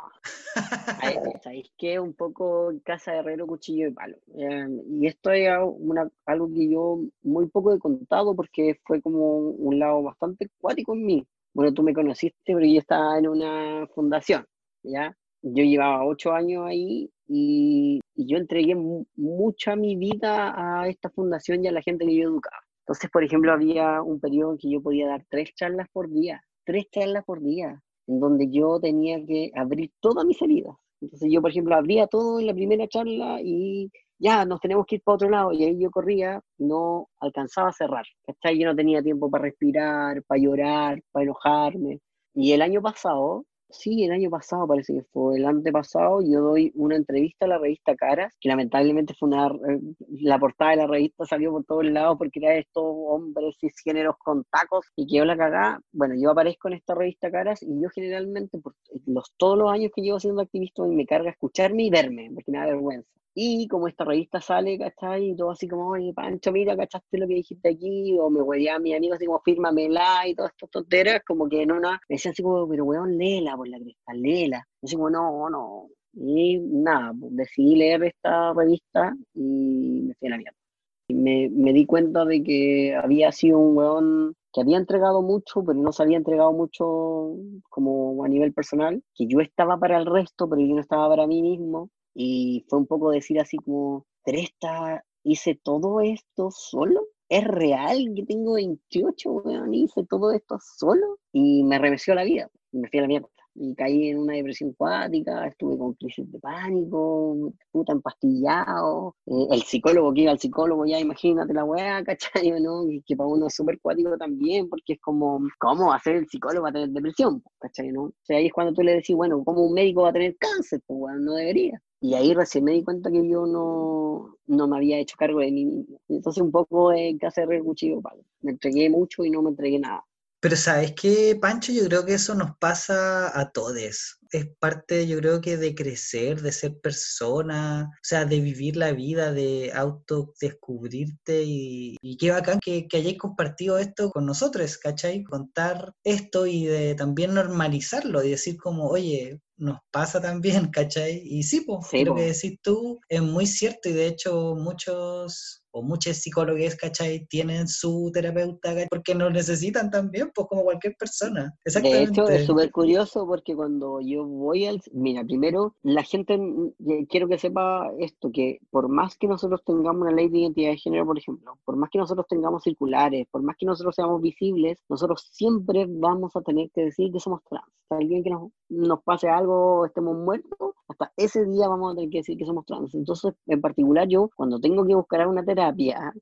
sabéis que un poco casa de herrero, cuchillo de palo. Eh, y esto es una, algo que yo muy poco he contado porque fue como un lado bastante cuático en mí. Bueno, tú me conociste, pero yo estaba en una fundación, ¿ya? Yo llevaba ocho años ahí y, y yo entregué mucha mi vida a esta fundación y a la gente que yo educaba. Entonces, por ejemplo, había un periodo en que yo podía dar tres charlas por día, tres charlas por día, en donde yo tenía que abrir todas mis heridas. Entonces yo, por ejemplo, abría todo en la primera charla y ya nos tenemos que ir para otro lado. Y ahí yo corría, no alcanzaba a cerrar. ¿cachai? Yo no tenía tiempo para respirar, para llorar, para enojarme. Y el año pasado Sí, el año pasado parece que fue, el antepasado, yo doy una entrevista a la revista Caras, que lamentablemente fue una, eh, la portada de la revista salió por todos lados porque era estos hombres cisgéneros con tacos y quedó la cagada. Bueno, yo aparezco en esta revista Caras y yo generalmente, por los, todos los años que llevo siendo activista, me carga escucharme y verme, porque me da vergüenza. Y como esta revista sale, ¿cachai? Y todo así como, oye, Pancho, mira, ¿cachaste lo que dijiste aquí? O me a mi amigo así como, fírmamela y todas estas tonteras, como que en una, me decían así como, pero weón, léela por la cresta, léela. Y así como, no, no. Y nada, pues, decidí leer esta revista y me fui a la mierda. Y me, me di cuenta de que había sido un weón que había entregado mucho, pero no se había entregado mucho como a nivel personal, que yo estaba para el resto, pero yo no estaba para mí mismo, y fue un poco decir así como, pero esta, hice todo esto solo, ¿es real que tengo 28, weón, hice todo esto solo? Y me remeció la vida, me fui a la mierda y caí en una depresión cuática, estuve con crisis de pánico, puta empastillado, eh, el psicólogo que iba al psicólogo, ya imagínate la weá, ¿cachai? ¿no? Que, para uno es súper cuático también, porque es como, ¿cómo va a ser el psicólogo a tener depresión? ¿cachai? ¿no? O sea, ahí es cuando tú le decís, bueno, ¿cómo un médico va a tener cáncer? Pues bueno, no debería. Y ahí recién me di cuenta que yo no, no me había hecho cargo de mí mismo. Entonces un poco en casa de cuchillo, me entregué mucho y no me entregué nada. Pero sabes qué, Pancho, yo creo que eso nos pasa a todos. Es parte, yo creo que de crecer, de ser persona, o sea, de vivir la vida, de autodescubrirte y, y qué bacán que, que hayáis compartido esto con nosotros, ¿cachai? Contar esto y de también normalizarlo y decir como, oye, nos pasa también, ¿cachai? Y sí, pues, lo que decís tú es muy cierto y de hecho muchos o muchos psicólogos, ¿cachai? Tienen su terapeuta, Porque lo necesitan también, pues como cualquier persona. Exactamente. De hecho, es súper curioso porque cuando yo voy al... Mira, primero, la gente, quiero que sepa esto, que por más que nosotros tengamos una ley de identidad de género, por ejemplo, por más que nosotros tengamos circulares, por más que nosotros seamos visibles, nosotros siempre vamos a tener que decir que somos trans. alguien que nos, nos pase algo, estemos muertos, hasta ese día vamos a tener que decir que somos trans. Entonces, en particular yo, cuando tengo que buscar una terapia,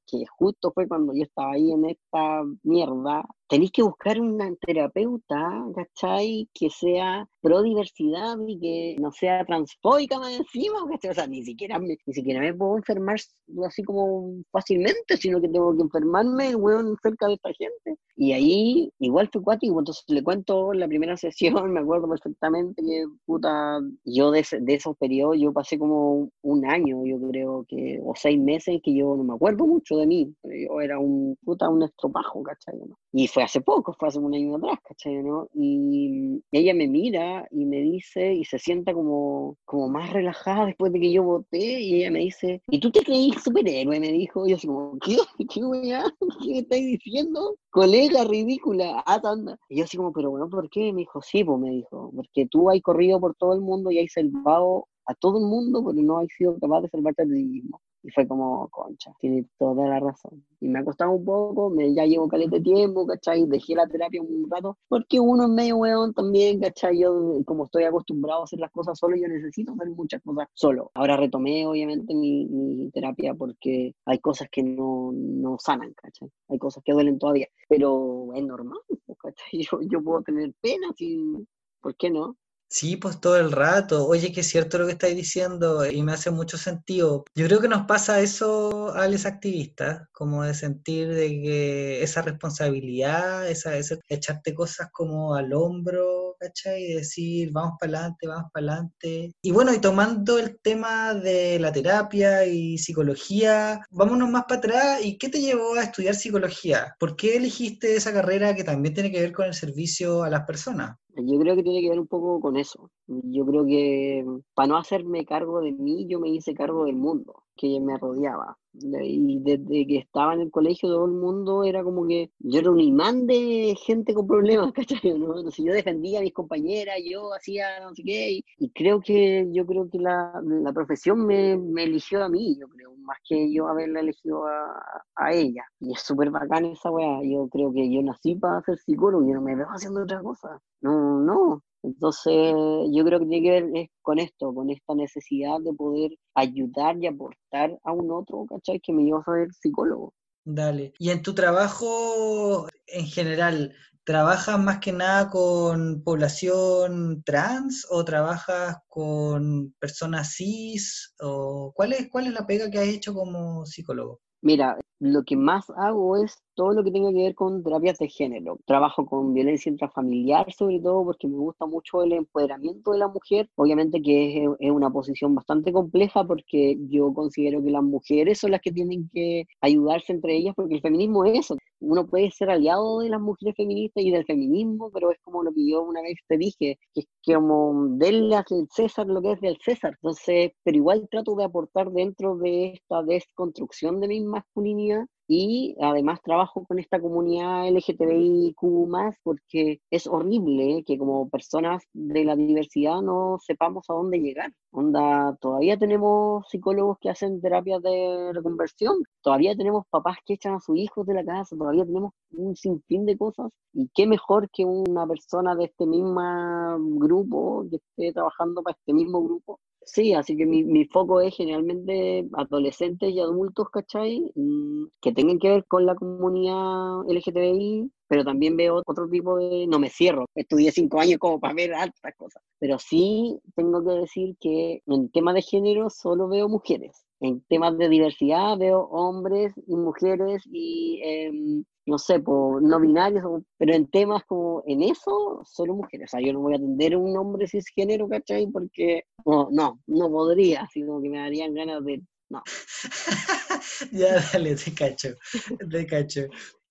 que justo fue cuando yo estaba ahí en esta mierda, tenéis que buscar una terapeuta, ¿cachai? Que sea pro diversidad y que no sea transfóbica más encima, ¿cachai? O sea, ni siquiera me, ni siquiera me puedo enfermar así como fácilmente, sino que tengo que enfermarme, weón, cerca de esta gente. Y ahí igual fue cuático, entonces le cuento la primera sesión, me acuerdo perfectamente que, puta, yo de, de esos periodos, yo pasé como un año, yo creo que, o seis meses, que yo no me acuerdo mucho de mí, yo era un, puta, un estropajo, ¿cachai? Y fue hace poco, fue hace un año atrás, ¿cachai? ¿no? Y ella me mira y me dice, y se sienta como, como más relajada después de que yo voté, y ella me dice, ¿y tú te creí superhéroe? Me dijo, y yo así como, ¿qué? ¿Qué? ¿Qué me estáis diciendo? Colega ridícula, ah, anda. Y yo así como, pero bueno, ¿por qué? Me dijo, sí, pues me dijo, porque tú has corrido por todo el mundo y has salvado a todo el mundo, pero no has sido capaz de salvarte a ti mismo. Y fue como, concha, tiene toda la razón. Y me ha costado un poco, me, ya llevo caliente tiempo, ¿cachai? Dejé la terapia un rato, porque uno es medio weón también, ¿cachai? Yo, como estoy acostumbrado a hacer las cosas solo, yo necesito hacer muchas cosas solo. Ahora retomé, obviamente, mi, mi terapia porque hay cosas que no, no sanan, ¿cachai? Hay cosas que duelen todavía, pero es normal, ¿cachai? Yo, yo puedo tener pena, sin, ¿por qué no? Sí, pues todo el rato. Oye, que es cierto lo que estáis diciendo y me hace mucho sentido. Yo creo que nos pasa eso a los activistas, como de sentir de que esa responsabilidad, esa, esa echarte cosas como al hombro, ¿cachai? Y decir, vamos para adelante, vamos para adelante. Y bueno, y tomando el tema de la terapia y psicología, vámonos más para atrás. ¿Y qué te llevó a estudiar psicología? ¿Por qué elegiste esa carrera que también tiene que ver con el servicio a las personas? Yo creo que tiene que ver un poco con eso. Yo creo que para no hacerme cargo de mí, yo me hice cargo del mundo que me rodeaba. Y desde que estaba en el colegio, todo el mundo era como que yo era un imán de gente con problemas, ¿cachai? ¿no? yo defendía a mis compañeras, yo hacía no sé qué, y, creo que yo creo que la, la profesión me, me, eligió a mí, yo creo, más que yo haberla elegido a, a ella. Y es súper bacán esa weá, yo creo que yo nací para ser psicólogo, yo no me veo haciendo otra cosa. No, no, entonces, yo creo que tiene que ver con esto, con esta necesidad de poder ayudar y aportar a un otro, ¿cachai? Que me lleva a ser psicólogo. Dale. Y en tu trabajo en general, ¿trabajas más que nada con población trans o trabajas con personas cis? O cuál es, cuál es la pega que has hecho como psicólogo? Mira, lo que más hago es todo lo que tenga que ver con terapias de género. Trabajo con violencia intrafamiliar, sobre todo porque me gusta mucho el empoderamiento de la mujer. Obviamente que es, es una posición bastante compleja porque yo considero que las mujeres son las que tienen que ayudarse entre ellas porque el feminismo es eso. Uno puede ser aliado de las mujeres feministas y del feminismo, pero es como lo que yo una vez te dije, que es como denle al César lo que es del César. Entonces, pero igual trato de aportar dentro de esta desconstrucción de mi masculinidad y además trabajo con esta comunidad LGTBIQ porque es horrible que como personas de la diversidad no sepamos a dónde llegar. Onda, todavía tenemos psicólogos que hacen terapias de reconversión, todavía tenemos papás que echan a sus hijos de la casa, todavía tenemos un sinfín de cosas y qué mejor que una persona de este mismo grupo que esté trabajando para este mismo grupo Sí, así que mi, mi, foco es generalmente adolescentes y adultos, ¿cachai? Mm, que tengan que ver con la comunidad LGTBI, pero también veo otro tipo de... No me cierro, estudié cinco años como para ver altas cosas, pero sí tengo que decir que en tema de género solo veo mujeres. En temas de diversidad veo hombres y mujeres y em, no sé, por no binarios, pero en temas como en eso, solo mujeres. O sea, yo no voy a atender a un hombre cisgénero, ¿cachai? Porque no, no, no podría, sino que me darían ganas de. No. ya, dale, te cacho, te cacho.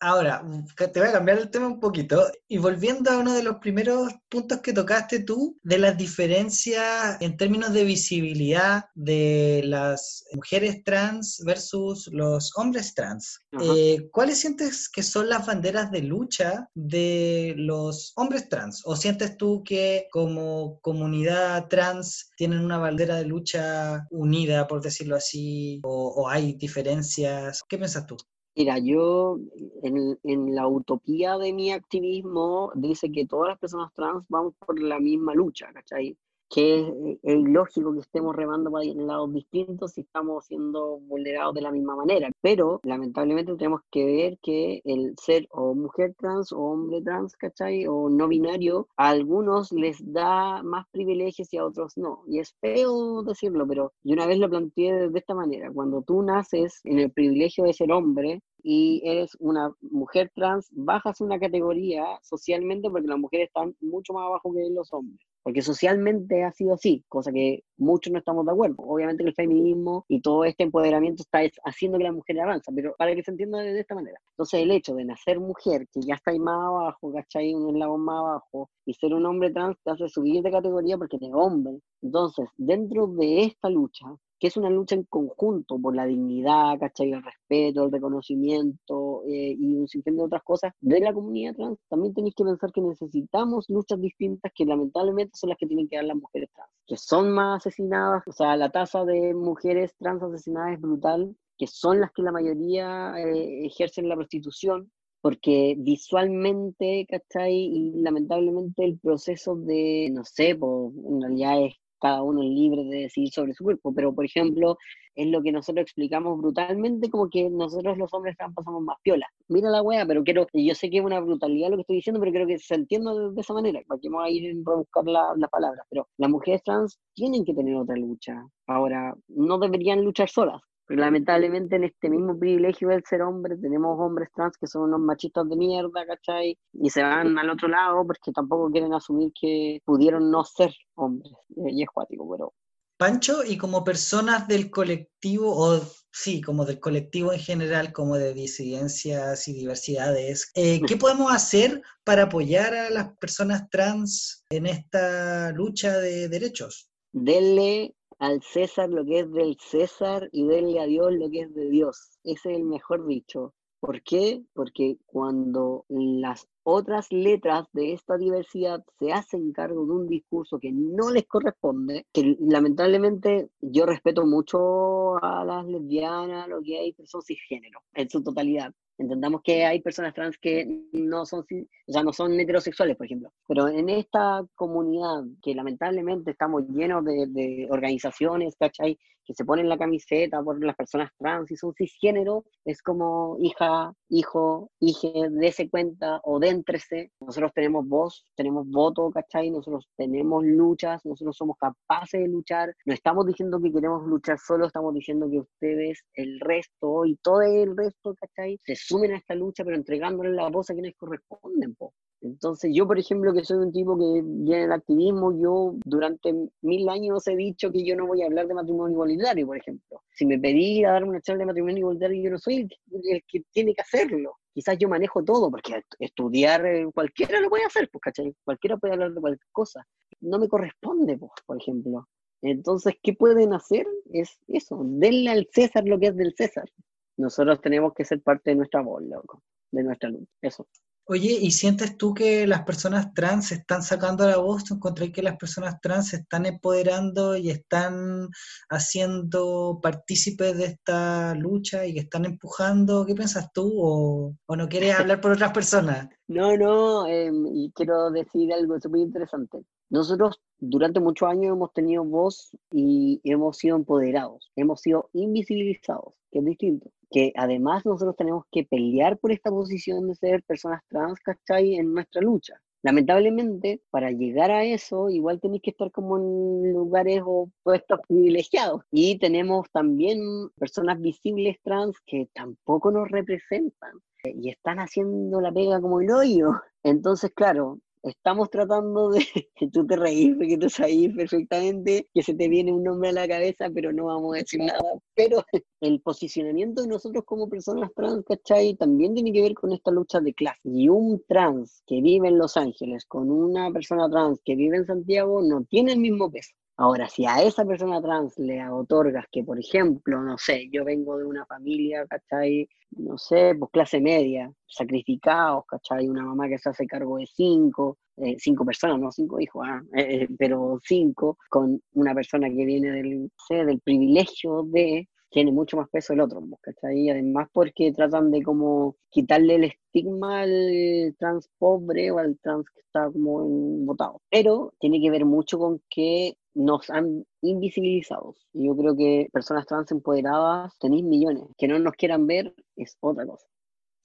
Ahora, te voy a cambiar el tema un poquito y volviendo a uno de los primeros puntos que tocaste tú, de las diferencias en términos de visibilidad de las mujeres trans versus los hombres trans. Eh, ¿Cuáles sientes que son las banderas de lucha de los hombres trans? ¿O sientes tú que como comunidad trans tienen una bandera de lucha unida, por decirlo así, o, o hay diferencias? ¿Qué piensas tú? Mira, yo en, en, la utopía de mi activismo dice que todas las personas trans vamos por la misma lucha, ¿cachai? Que es, es, ilógico que estemos remando para lados distintos si estamos siendo vulnerados de la misma manera. Pero lamentablemente tenemos que ver que el ser o mujer trans o hombre trans, ¿cachai? O no binario, a algunos les da más privilegios y a otros no. Y es feo decirlo, pero yo una vez lo planteé de esta manera. Cuando tú naces en el privilegio de ser hombre, y eres una mujer trans, bajas una categoría socialmente porque las mujeres están mucho más abajo que los hombres. Porque socialmente ha sido así, cosa que muchos no estamos de acuerdo. Obviamente que el feminismo y todo este empoderamiento está haciendo que las mujeres avancen, pero para que se entienda de esta manera. Entonces el hecho de nacer mujer, que ya está ahí más abajo, ¿cachai? Un eslabón más abajo, y ser un hombre trans te hace subir de categoría porque eres hombre. Entonces, dentro de esta lucha, que es una lucha en conjunto por la dignidad, ¿cachai? El respeto, el reconocimiento eh, y un sinfín de otras cosas de la comunidad trans, también tenéis que pensar que necesitamos luchas distintas que lamentablemente son las que tienen que dar las mujeres trans, que son más asesinadas, o sea, la tasa de mujeres trans asesinadas es brutal, que son las que la mayoría eh, ejercen la prostitución, porque visualmente, ¿cachai? Y lamentablemente el proceso de, no sé, pues, en realidad es cada uno es libre de decidir sobre su cuerpo, pero por ejemplo, es lo que nosotros explicamos brutalmente, como que nosotros los hombres trans pasamos más piola. Mira la wea, pero quiero, yo sé que es una brutalidad lo que estoy diciendo, pero creo que se entiende de, esa manera, para que vamos a ir a buscar las la palabras, pero las mujeres trans tienen que tener otra lucha. Ahora, no deberían luchar solas, pero lamentablemente en este mismo privilegio del ser hombre tenemos hombres trans que son unos machistas de mierda, ¿cachai? Y se van al otro lado porque tampoco quieren asumir que pudieron no ser hombres. Y es cuático, pero... Pancho, y como personas del colectivo, o sí, como del colectivo en general, como de disidencias y diversidades, eh, ¿qué podemos hacer para apoyar a las personas trans en esta lucha de derechos? Denle al César lo que es del César y denle a Dios lo que es de Dios. Ese es el mejor dicho. ¿Por qué? Porque cuando las otras letras de esta diversidad se hacen cargo de un discurso que no les corresponde, que lamentablemente yo respeto mucho a las lesbianas, lo que hay, pero son cisgénero en su totalidad. Entendamos que hay personas trans que no son, o sea, no son heterosexuales, por ejemplo. Pero en esta comunidad que lamentablemente estamos llenos de, de organizaciones, ¿cachai? Que se ponen la camiseta por las personas trans y son cisgénero, es como hija, hijo, hije, dése cuenta o déntrese. Nosotros tenemos voz, tenemos voto, ¿cachai? Nosotros tenemos luchas, nosotros somos capaces de luchar. No estamos diciendo que queremos luchar solo, estamos diciendo que ustedes, el resto y todo el resto, ¿cachai? Se sumen a esta lucha, pero entregándole la voz a quienes corresponden, po. Entonces, yo, por ejemplo, que soy un tipo que viene del activismo, yo durante mil años he dicho que yo no voy a hablar de matrimonio igualitario, por ejemplo. Si me pedí a darme una charla de matrimonio igualitario, yo no soy el, que tiene que hacerlo. Quizás yo manejo todo, porque estudiar eh, cualquiera lo puede hacer, pues, ¿cachai? Cualquiera puede hablar de cualquier cosa. No me corresponde, pues, por ejemplo. Entonces, ¿qué pueden hacer? Es eso, denle al César lo que es del César. Nosotros tenemos que ser parte de nuestra voz, loco, de nuestra lucha. Eso. Oye, ¿y sientes tú que las personas trans se están sacando la voz? ¿Tú encontré que las personas trans se están empoderando y están haciendo partícipes de esta lucha y que están empujando? ¿Qué piensas tú? ¿O, no quieres hablar por otras personas? No, no, em, y quiero decir algo muy interesante. Nosotros durante muchos años hemos tenido voz y hemos sido empoderados, hemos sido invisibilizados, que es distinto que además nosotros tenemos que pelear por esta posición de ser personas trans, ¿cachai? En nuestra lucha. Lamentablemente, para llegar a eso, igual tenéis que estar como en lugares o puestos privilegiados. Y tenemos también personas visibles trans que tampoco nos representan y están haciendo la pega como el hoyo. Entonces, claro, estamos tratando de, que tú te reís, porque tú sabes perfectamente que se te viene un nombre a la cabeza, pero no vamos a decir nada. Pero el posicionamiento de nosotros como personas trans, ¿cachai? También tiene que ver con esta lucha de clase. Y un trans que vive en Los Ángeles con una persona trans que vive en Santiago no tiene el mismo peso. Ahora, si a esa persona trans le otorgas que, por ejemplo, no sé, yo vengo de una familia, ¿cachai? No sé, pues clase media, sacrificados, ¿cachai? Una mamá que se hace cargo de cinco, eh, cinco personas, no cinco hijos, ah, eh, eh, pero cinco, con una persona que viene del, del privilegio de tiene mucho más peso el otro, pues, ¿cachai? Además porque tratan de como quitarle el estigma al trans pobre o al trans que está como votado. Pero tiene que ver mucho con que nos han invisibilizado. Yo creo que personas trans empoderadas tenéis millones. Que no nos quieran ver es otra cosa.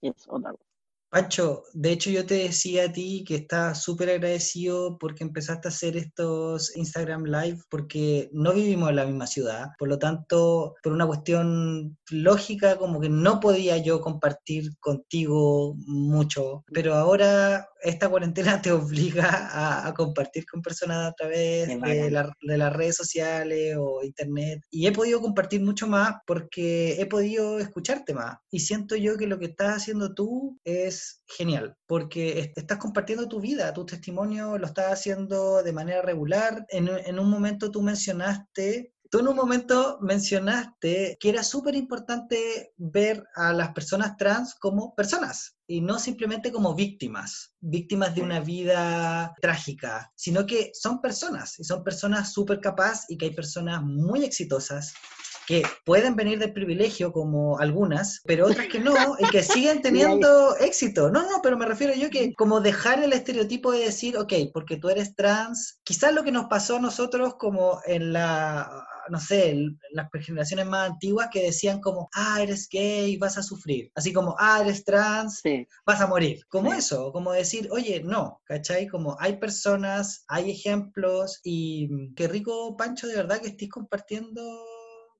Es otra cosa. Pacho, de hecho yo te decía a ti que estás súper agradecido porque empezaste a hacer estos Instagram Live porque no vivimos en la misma ciudad, por lo tanto, por una cuestión lógica, como que no podía yo compartir contigo mucho, pero ahora esta cuarentena te obliga a, compartir con personas a través de, las redes sociales o internet. Y he podido compartir mucho más porque he podido escucharte más. Y siento yo que lo que estás haciendo tú es genial, porque estás compartiendo tu vida, tu testimonio lo estás haciendo de manera regular. En, un momento tú mencionaste Tú en un momento mencionaste que era súper importante ver a las personas trans como personas y no simplemente como víctimas, víctimas de una vida trágica, sino que son personas y son personas súper capaces y que hay personas muy exitosas que pueden venir del privilegio como algunas, pero otras que no, y que siguen teniendo éxito. No, no, pero me refiero yo que como dejar el estereotipo de decir, ok, porque tú eres trans, quizás lo que nos pasó a nosotros como en la no sé, las generaciones más antiguas que decían como, ah, eres gay, vas a sufrir. Así como, ah, eres trans, vas a morir. Como eso, como decir, oye, no, ¿cachai? Como hay personas, hay ejemplos y qué rico, Pancho, de verdad que estés compartiendo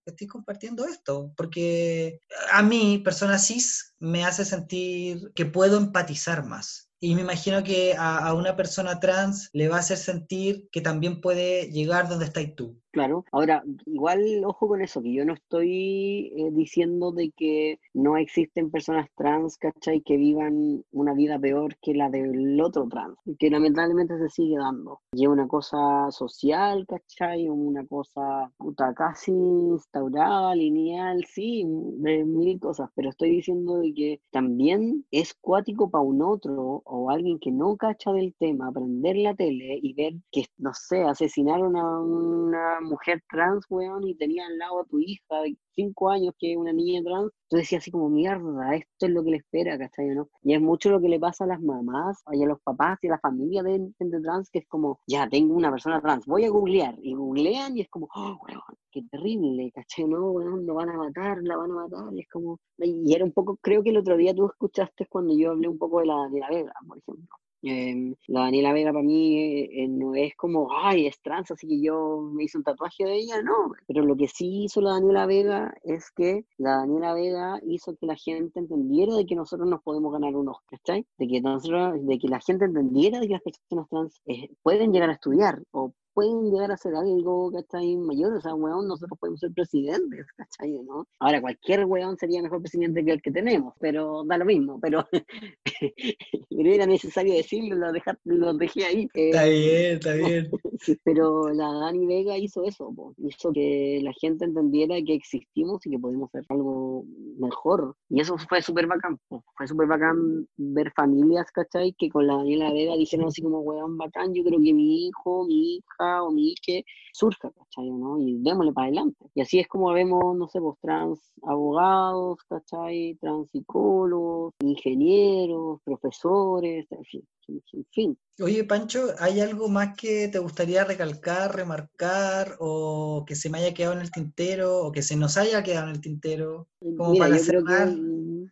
estés compartiendo esto, porque a mí, persona cis, me hace sentir que puedo empatizar más. Y me imagino que a, una persona trans le va a hacer sentir que también puede llegar donde estás tú. Claro, ahora, igual ojo con eso, que yo no estoy eh, diciendo de que no existen personas trans, ¿cachai? Que vivan una vida peor que la del otro trans, que lamentablemente se sigue dando. Y es una cosa social, ¿cachai? Una cosa puta, casi instaurada, lineal, sí, de mil cosas, pero estoy diciendo de que también es cuático para un otro o alguien que no cacha del tema, aprender la tele y ver que, no sé, asesinaron a una mujer trans, weón, y tenía al lado a tu hija de cinco años que es una niña trans, tú decías así como, mierda, esto es lo que le espera, ¿cachai? ¿no? Y es mucho lo que le pasa a las mamás, y a los papás y a la familia de gente trans, que es como, ya tengo una persona trans, voy a googlear, y googlean y es como, oh, weón, qué terrible, ¿cachai? No, weón, lo van a matar, la van a matar, y es como, y era un poco, creo que el otro día tú escuchaste cuando yo hablé un poco de la, de la Vega, por ejemplo. Em, la Daniela Vega para mí eh, no es como, ay, es trans, así que yo me hice un tatuaje de ella, no. Pero lo que sí hizo la Daniela Vega es que la Daniela Vega hizo que la gente entendiera de que nosotros nos podemos ganar un Oscar, ¿cachai? De que, nosotros, de que la gente entendiera de que las personas trans eh, pueden llegar a estudiar o pueden llegar a ser algo, ¿cachai? Mayor, o sea, weón, nosotros podemos ser presidentes, ¿cachai? ¿no? Ahora, cualquier weón sería mejor presidente que el que tenemos, pero da lo mismo, pero, pero era necesario decirlo, lo, dejar, lo dejé ahí. está bien, está bien. pero la Dani Vega hizo eso, hizo que la gente entendiera que existimos y que podemos hacer algo mejor. Y eso fue súper bacán, fue súper bacán ver familias, ¿cachai? Que con la Daniela Vega dijeron así como, weón, bacán, yo creo que mi hijo, mi hija, o mi que surja, ¿cachai? ¿no? Y démosle para adelante. Y así es como vemos, no sé, pues trans abogados, ¿cachai? Trans psicólogos, ingenieros, profesores, en fin, en fin. Oye, Pancho, ¿hay algo más que te gustaría recalcar, remarcar, o que se me haya quedado en el tintero, o que se nos haya quedado en el tintero? Como para yo cerrar.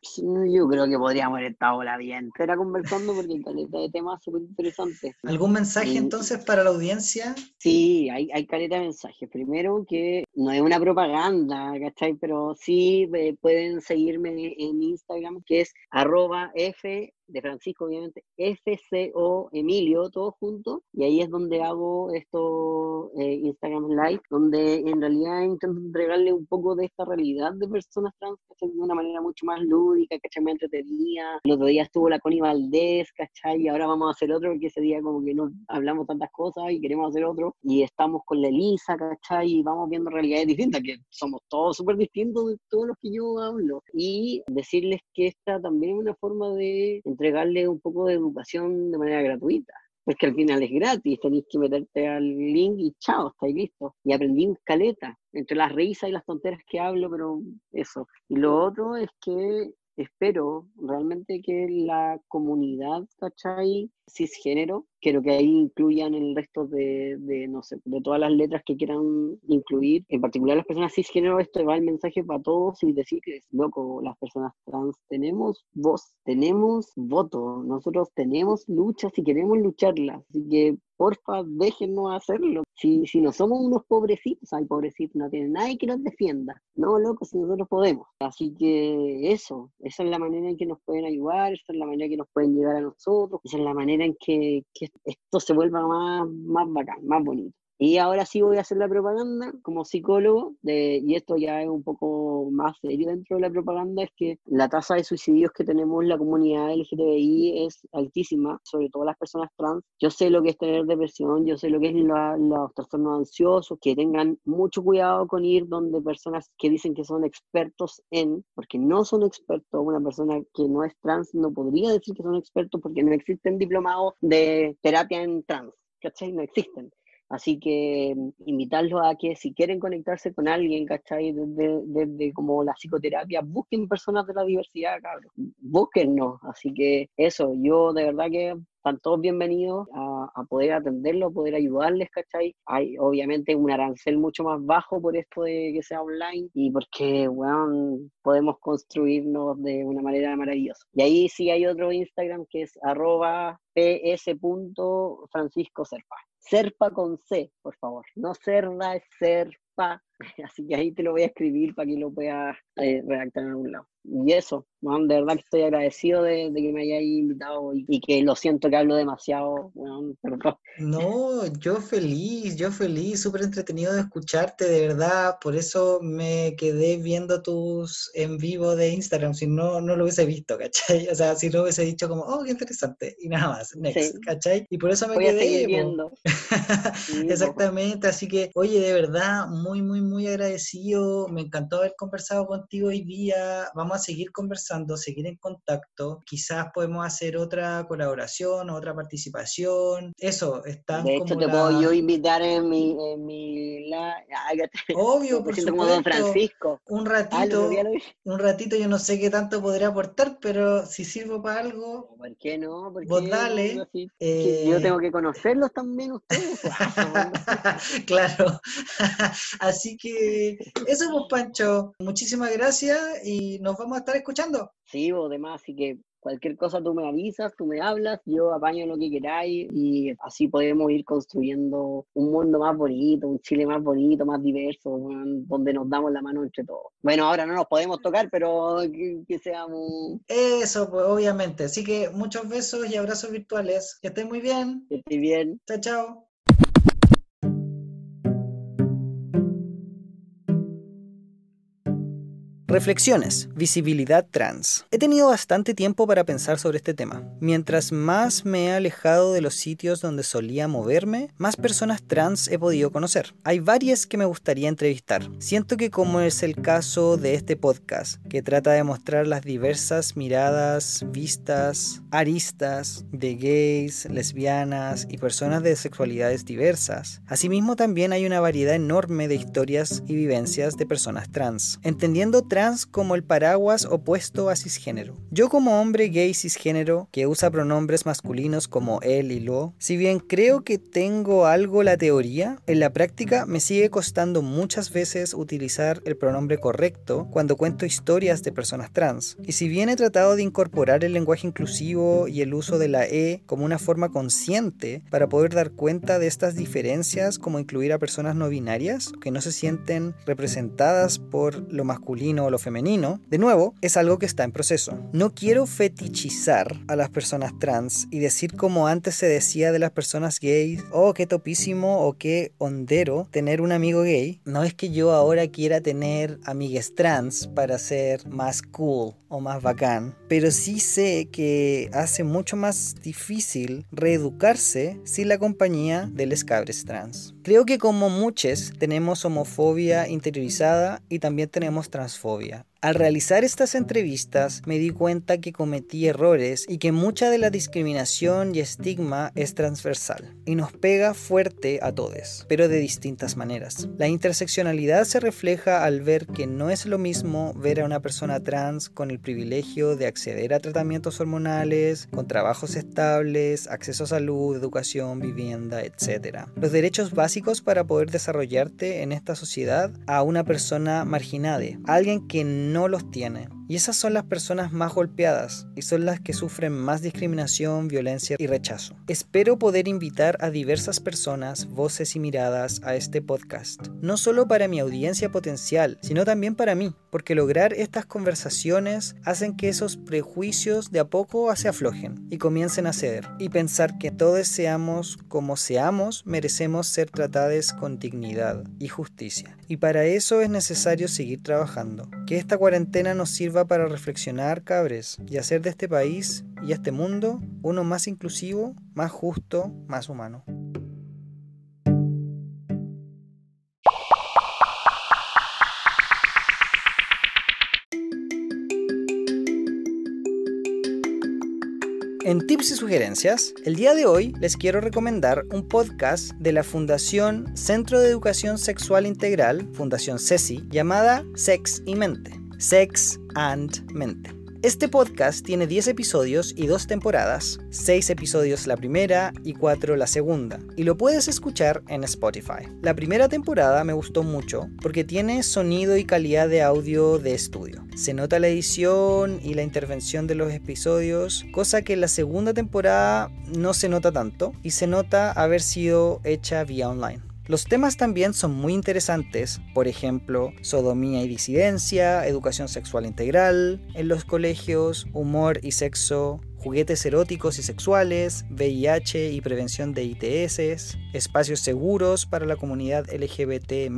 yo creo que podríamos haber estado la vida entera conversando porque hay caleta de temas súper interesantes. ¿Algún mensaje entonces para la audiencia? Sí, hay, hay caleta de mensajes. Primero que no es una propaganda, ¿cachai? Pero sí eh, pueden seguirme en Instagram, que es arroba F de Francisco, obviamente, FCO Emilio, todo junto, y ahí es donde hago esto eh, Instagram Live, donde en realidad intento entregarle un poco de esta realidad de personas trans, De una manera mucho más lúdica, ¿cachai? Me entretenía. El otro día estuvo la Connie Valdés, ¿cachai? Y ahora vamos a hacer otro, porque ese día como que no hablamos tantas cosas y queremos hacer otro, y estamos con la Elisa, ¿cachai? Y vamos viendo realidades distintas, que somos todos súper distintos de todos los que yo hablo. Y decirles que esta también es una forma de entregarle un poco de educación de manera gratuita. Porque al final es gratis, tenéis que meterte al link y chao, estáis listos. Y aprendí un caleta, entre las risas y las tonteras que hablo, pero eso. Y lo otro es que espero realmente que la comunidad, ¿cachai? cisgénero, quiero que ahí incluyan el resto de, de, no sé, de todas las letras que quieran incluir, en particular las personas cisgénero, esto va el mensaje para todos y decir que, loco, las personas trans tenemos voz, tenemos voto, nosotros tenemos luchas y queremos lucharlas, así que porfa, déjenos hacerlo. Si, si no somos unos pobrecitos, hay pobrecitos, no tienen nadie que nos defienda. No, loco, si nosotros podemos. Así que eso, esa es la manera en que nos pueden ayudar, esa es la manera en que nos pueden llegar a nosotros, esa es la manera en que esto se vuelva más, más bacán, más bonito. Y ahora sí voy a hacer la propaganda como psicólogo, de, y esto ya es un poco más serio dentro de la propaganda, es que la tasa de suicidios que tenemos en la comunidad LGTBI es altísima, sobre todo las personas trans. Yo sé lo que es tener depresión, yo sé lo que es los trastornos ansiosos, que tengan mucho cuidado con ir donde personas que dicen que son expertos en, porque no son expertos, una persona que no es trans no podría decir que son expertos porque no existen diplomados de terapia en trans, ¿cachai? No existen. Así que mm, invitarlos a que si quieren conectarse con alguien, ¿cachai? Desde, como la psicoterapia, busquen personas de la diversidad, cabrón. Búsquennos. Así que eso, yo de verdad que están todos bienvenidos a, poder atenderlos, poder ayudarles, ¿cachai? Hay obviamente un arancel mucho más bajo por esto de que sea online y porque, bueno, podemos construirnos de una manera maravillosa. Y ahí sí hay otro Instagram que es arroba ps.franciscoserpa. Serpa con C, por favor. No Cerda, es Serpa. Así que ahí te lo voy a escribir para que lo puedas eh, redactar en algún lado y eso, de verdad que estoy agradecido de, que me hayáis invitado y, que lo siento que hablo demasiado, No, yo feliz, yo feliz, súper entretenido de escucharte, de verdad, por eso me quedé viendo tus en vivo de Instagram, si no, no lo hubiese visto, ¿cachai? O sea, si no hubiese dicho como, oh, qué interesante, y nada más, next, ¿cachai? Y por eso me quedé. viendo. Exactamente, así que, oye, de verdad, muy, muy, muy agradecido. Me encantó haber conversado contigo hoy día. Vamos a seguir conversando, seguir en contacto. Quizás podemos hacer otra colaboración, otra participación. Eso, está De hecho, te puedo yo invitar en mi... En mi la... Obvio, por supuesto. Como Don Francisco. Un ratito, un ratito yo no sé qué tanto podré aportar, pero si sirvo para algo... ¿Por qué no? ¿Por vos dale. Eh, yo tengo que conocerlos también ustedes. claro. Así que eso, pues, Pancho. Muchísimas gracias y nos vamos a estar escuchando. Sí, vos demás, así que cualquier cosa tú me avisas, tú me hablas, yo apaño lo que queráis y así podemos ir construyendo un mundo más bonito, un Chile más bonito, más diverso, donde nos damos la mano entre todos. Bueno, ahora no nos podemos tocar, pero que, que seamos... Eso, pues obviamente. Así que muchos besos y abrazos virtuales. Que estén muy bien. Que estén bien. Chao, chao. Reflexiones, visibilidad trans. He tenido bastante tiempo para pensar sobre este tema. Mientras más me he alejado de los sitios donde solía moverme, más personas trans he podido conocer. Hay varias que me gustaría entrevistar. Siento que como es el caso de este podcast, que trata de mostrar las diversas miradas, vistas, aristas de gays, lesbianas y personas de sexualidades diversas. Asimismo también hay una variedad enorme de historias y vivencias de personas trans. Entendiendo trans como el paraguas opuesto a cisgénero. Yo como hombre gay cisgénero que usa pronombres masculinos como él y lo, si bien creo que tengo algo la teoría, en la práctica me sigue costando muchas veces utilizar el pronombre correcto cuando cuento historias de personas trans. Y si bien he tratado de incorporar el lenguaje inclusivo y el uso de la E como una forma consciente para poder dar cuenta de estas diferencias como incluir a personas no binarias que no se sienten representadas por lo masculino lo femenino, de nuevo, es algo que está en proceso. No quiero fetichizar a las personas trans y decir como antes se decía de las personas gays, oh, qué topísimo o qué hondero tener un amigo gay. No es que yo ahora quiera tener amigues trans para ser más cool o más bacán, pero sí sé que hace mucho más difícil reeducarse sin la compañía de les cabres trans. Creo que como muchos tenemos homofobia interiorizada y también tenemos transfobia. Al realizar estas entrevistas me di cuenta que cometí errores y que mucha de la discriminación y estigma es transversal y nos pega fuerte a todos, pero de distintas maneras. La interseccionalidad se refleja al ver que no es lo mismo ver a una persona trans con el privilegio de acceder a tratamientos hormonales, con trabajos estables, acceso a salud, educación, vivienda, etc. Los derechos básicos para poder desarrollarte en esta sociedad a una persona marginada, alguien que no no los tiene. Y esas son las personas más golpeadas y son las que sufren más discriminación, violencia y rechazo. Espero poder invitar a diversas personas, voces y miradas a este podcast, no solo para mi audiencia potencial, sino también para mí, porque lograr estas conversaciones hacen que esos prejuicios de a poco se aflojen y comiencen a ceder, y pensar que todos seamos como seamos, merecemos ser tratados con dignidad y justicia. Y para eso es necesario seguir trabajando. Que esta cuarentena nos sirva para reflexionar, cabres, y hacer de este país y este mundo uno más inclusivo, más justo, más humano. En tips y sugerencias, el día de hoy les quiero recomendar un podcast de la Fundación Centro de Educación Sexual Integral, Fundación CESI, llamada Sex y Mente. Sex and Mente. Este podcast tiene 10 episodios y 2 temporadas, 6 episodios la primera y 4 la segunda, y lo puedes escuchar en Spotify. La primera temporada me gustó mucho porque tiene sonido y calidad de audio de estudio. Se nota la edición y la intervención de los episodios, cosa que en la segunda temporada no se nota tanto y se nota haber sido hecha vía online. Los temas también son muy interesantes, por ejemplo, sodomía y disidencia, educación sexual integral en los colegios, humor y sexo juguetes eróticos y sexuales, VIH y prevención de ITS, espacios seguros para la comunidad LGBT,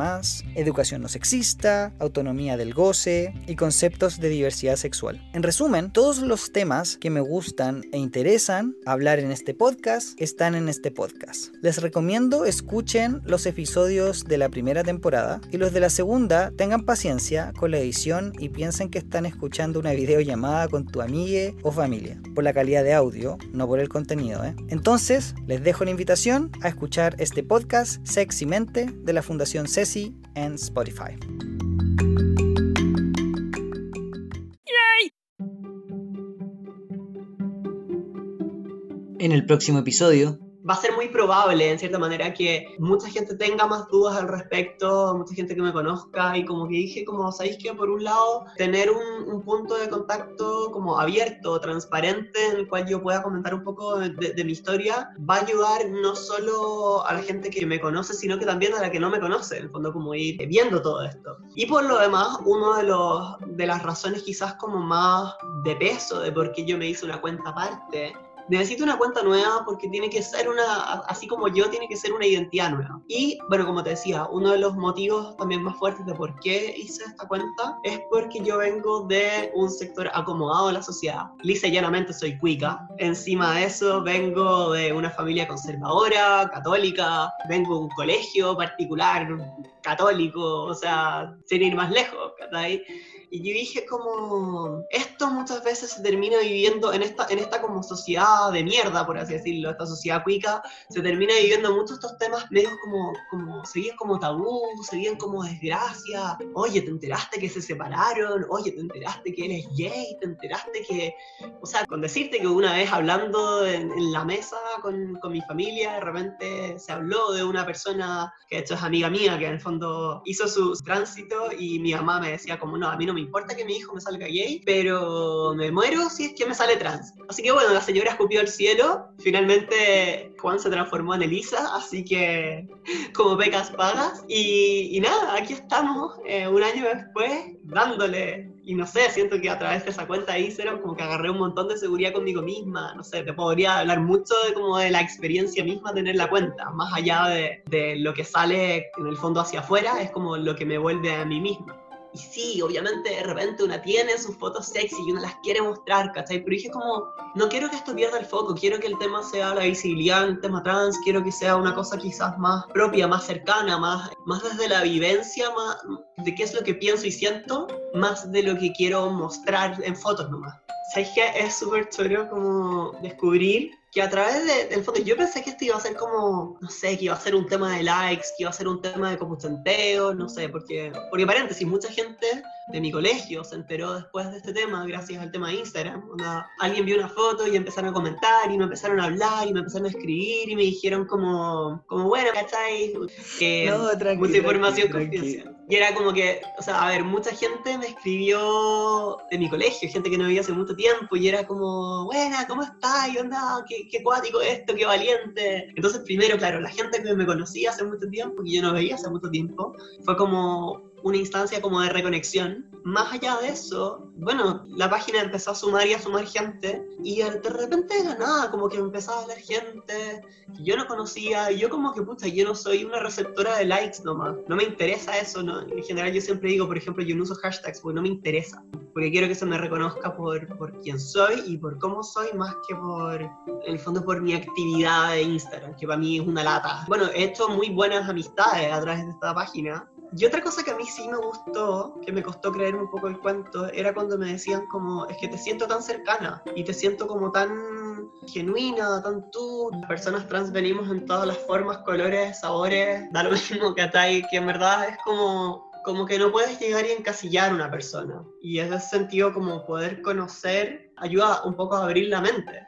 educación no sexista, autonomía del goce y conceptos de diversidad sexual. En resumen, todos los temas que me gustan e interesan hablar en este podcast están en este podcast. Les recomiendo escuchen los episodios de la primera temporada y los de la segunda tengan paciencia con la edición y piensen que están escuchando una videollamada con tu amiga o familia. Por la calidad de audio, no por el contenido. ¿eh? Entonces, les dejo la invitación a escuchar este podcast Sexymente de la Fundación Ceci en Spotify. En el próximo episodio va a ser muy probable, en cierta manera, que mucha gente tenga más dudas al respecto, mucha gente que me conozca, y como que dije, como, ¿sabéis que Por un lado, tener un, punto de contacto como abierto, transparente, en el cual yo pueda comentar un poco de, mi historia, va a ayudar no solo a la gente que me conoce, sino que también a la que no me conoce, en el fondo, como ir viendo todo esto. Y por lo demás, uno de, los, de las razones quizás como más de peso de por qué yo me hice una cuenta aparte, necesito una cuenta nueva porque tiene que ser una, así como yo, tiene que ser una identidad nueva. Y bueno, como te decía, uno de los motivos también más fuertes de por qué hice esta cuenta es porque yo vengo de un sector acomodado de la sociedad. Lisa y llanamente soy cuica. Encima de eso, vengo de una familia conservadora, católica, vengo de un colegio particular, católico, o sea, sin ir más lejos, ¿cachai? Y yo dije como, esto muchas veces se termina viviendo en esta, en esta como sociedad de mierda, por así decirlo, esta sociedad cuica, se termina viviendo muchos estos temas medios como, como, seguían como tabú, seguían como desgracia, oye, te enteraste que se separaron, oye, te enteraste que eres gay, te enteraste que, o sea, con decirte que una vez hablando en, en la mesa con, con mi familia, de repente se habló de una persona que de hecho es amiga mía, que en el fondo hizo su tránsito y mi mamá me decía como, no, a mí no me importa que mi hijo me salga gay, pero me muero si es que me sale trans. Así que bueno, la señora escupió el cielo, finalmente Juan se transformó en Elisa, así que como becas pagas. Y, nada, aquí estamos, eh, un año después, dándole y no sé, siento que a través de esa cuenta de Instagram como que agarré un montón de seguridad conmigo misma, no sé, te podría hablar mucho de como de la experiencia misma tener la cuenta, más allá de, de lo que sale en el fondo hacia afuera, es como lo que me vuelve a mí misma. Y sí, obviamente de repente una tiene sus fotos sexy y una las quiere mostrar, ¿cachai? Pero dije como, no quiero que esto pierda el foco, quiero que el tema sea la visibilidad, el tema trans, quiero que sea una cosa quizás más propia, más cercana, más, más desde la vivencia, más de qué es lo que pienso y siento, más de lo que quiero mostrar en fotos nomás. ¿Sabes qué? Es súper chulo como descubrir que a través de, del fondo, yo pensé que esto iba a ser como, no sé, que iba a ser un tema de likes, que iba a ser un tema de como chanteo, no sé, porque, porque paréntesis, mucha gente de mi colegio se enteró después de este tema gracias al tema de Instagram. alguien vio una foto y empezaron a comentar y me empezaron a hablar y me empezaron a escribir y me dijeron como, como bueno, ¿cachai? Eh, mucha información confidencial. Y era como que, o sea, a ver, mucha gente me escribió de mi colegio, gente que no vivía hace mucho tiempo y era como, buena, ¿cómo estás? ¿Y onda? ¿Qué, qué cuático esto, qué valiente. Entonces, primero, claro, la gente que me conocía hace mucho tiempo, que yo no veía hace mucho tiempo, fue como una instancia como de reconexión. Más allá de eso, bueno, la página empezó a sumar y a sumar gente y de repente era nada, como que empezaba a ver gente que yo no conocía y yo como que, pucha, yo no soy una receptora de likes nomás, no me interesa eso, ¿no? En general yo siempre digo, por ejemplo, yo no uso hashtags porque no me interesa, porque quiero que se me reconozca por, por quién soy y por cómo soy más que por, en el fondo, por mi actividad de Instagram, que para mí es una lata. Bueno, he hecho muy buenas amistades a través de esta página y otra cosa que a mí sí me gustó, que me costó creer un poco el cuento, era cuando me decían como, es que te siento tan cercana y te siento como tan genuina, tan tú. Las personas trans venimos en todas las formas, colores, sabores, da lo mismo que atai, que en verdad es como, como que no puedes llegar y encasillar a una persona. Y en ese sentido como poder conocer ayuda un poco a abrir la mente.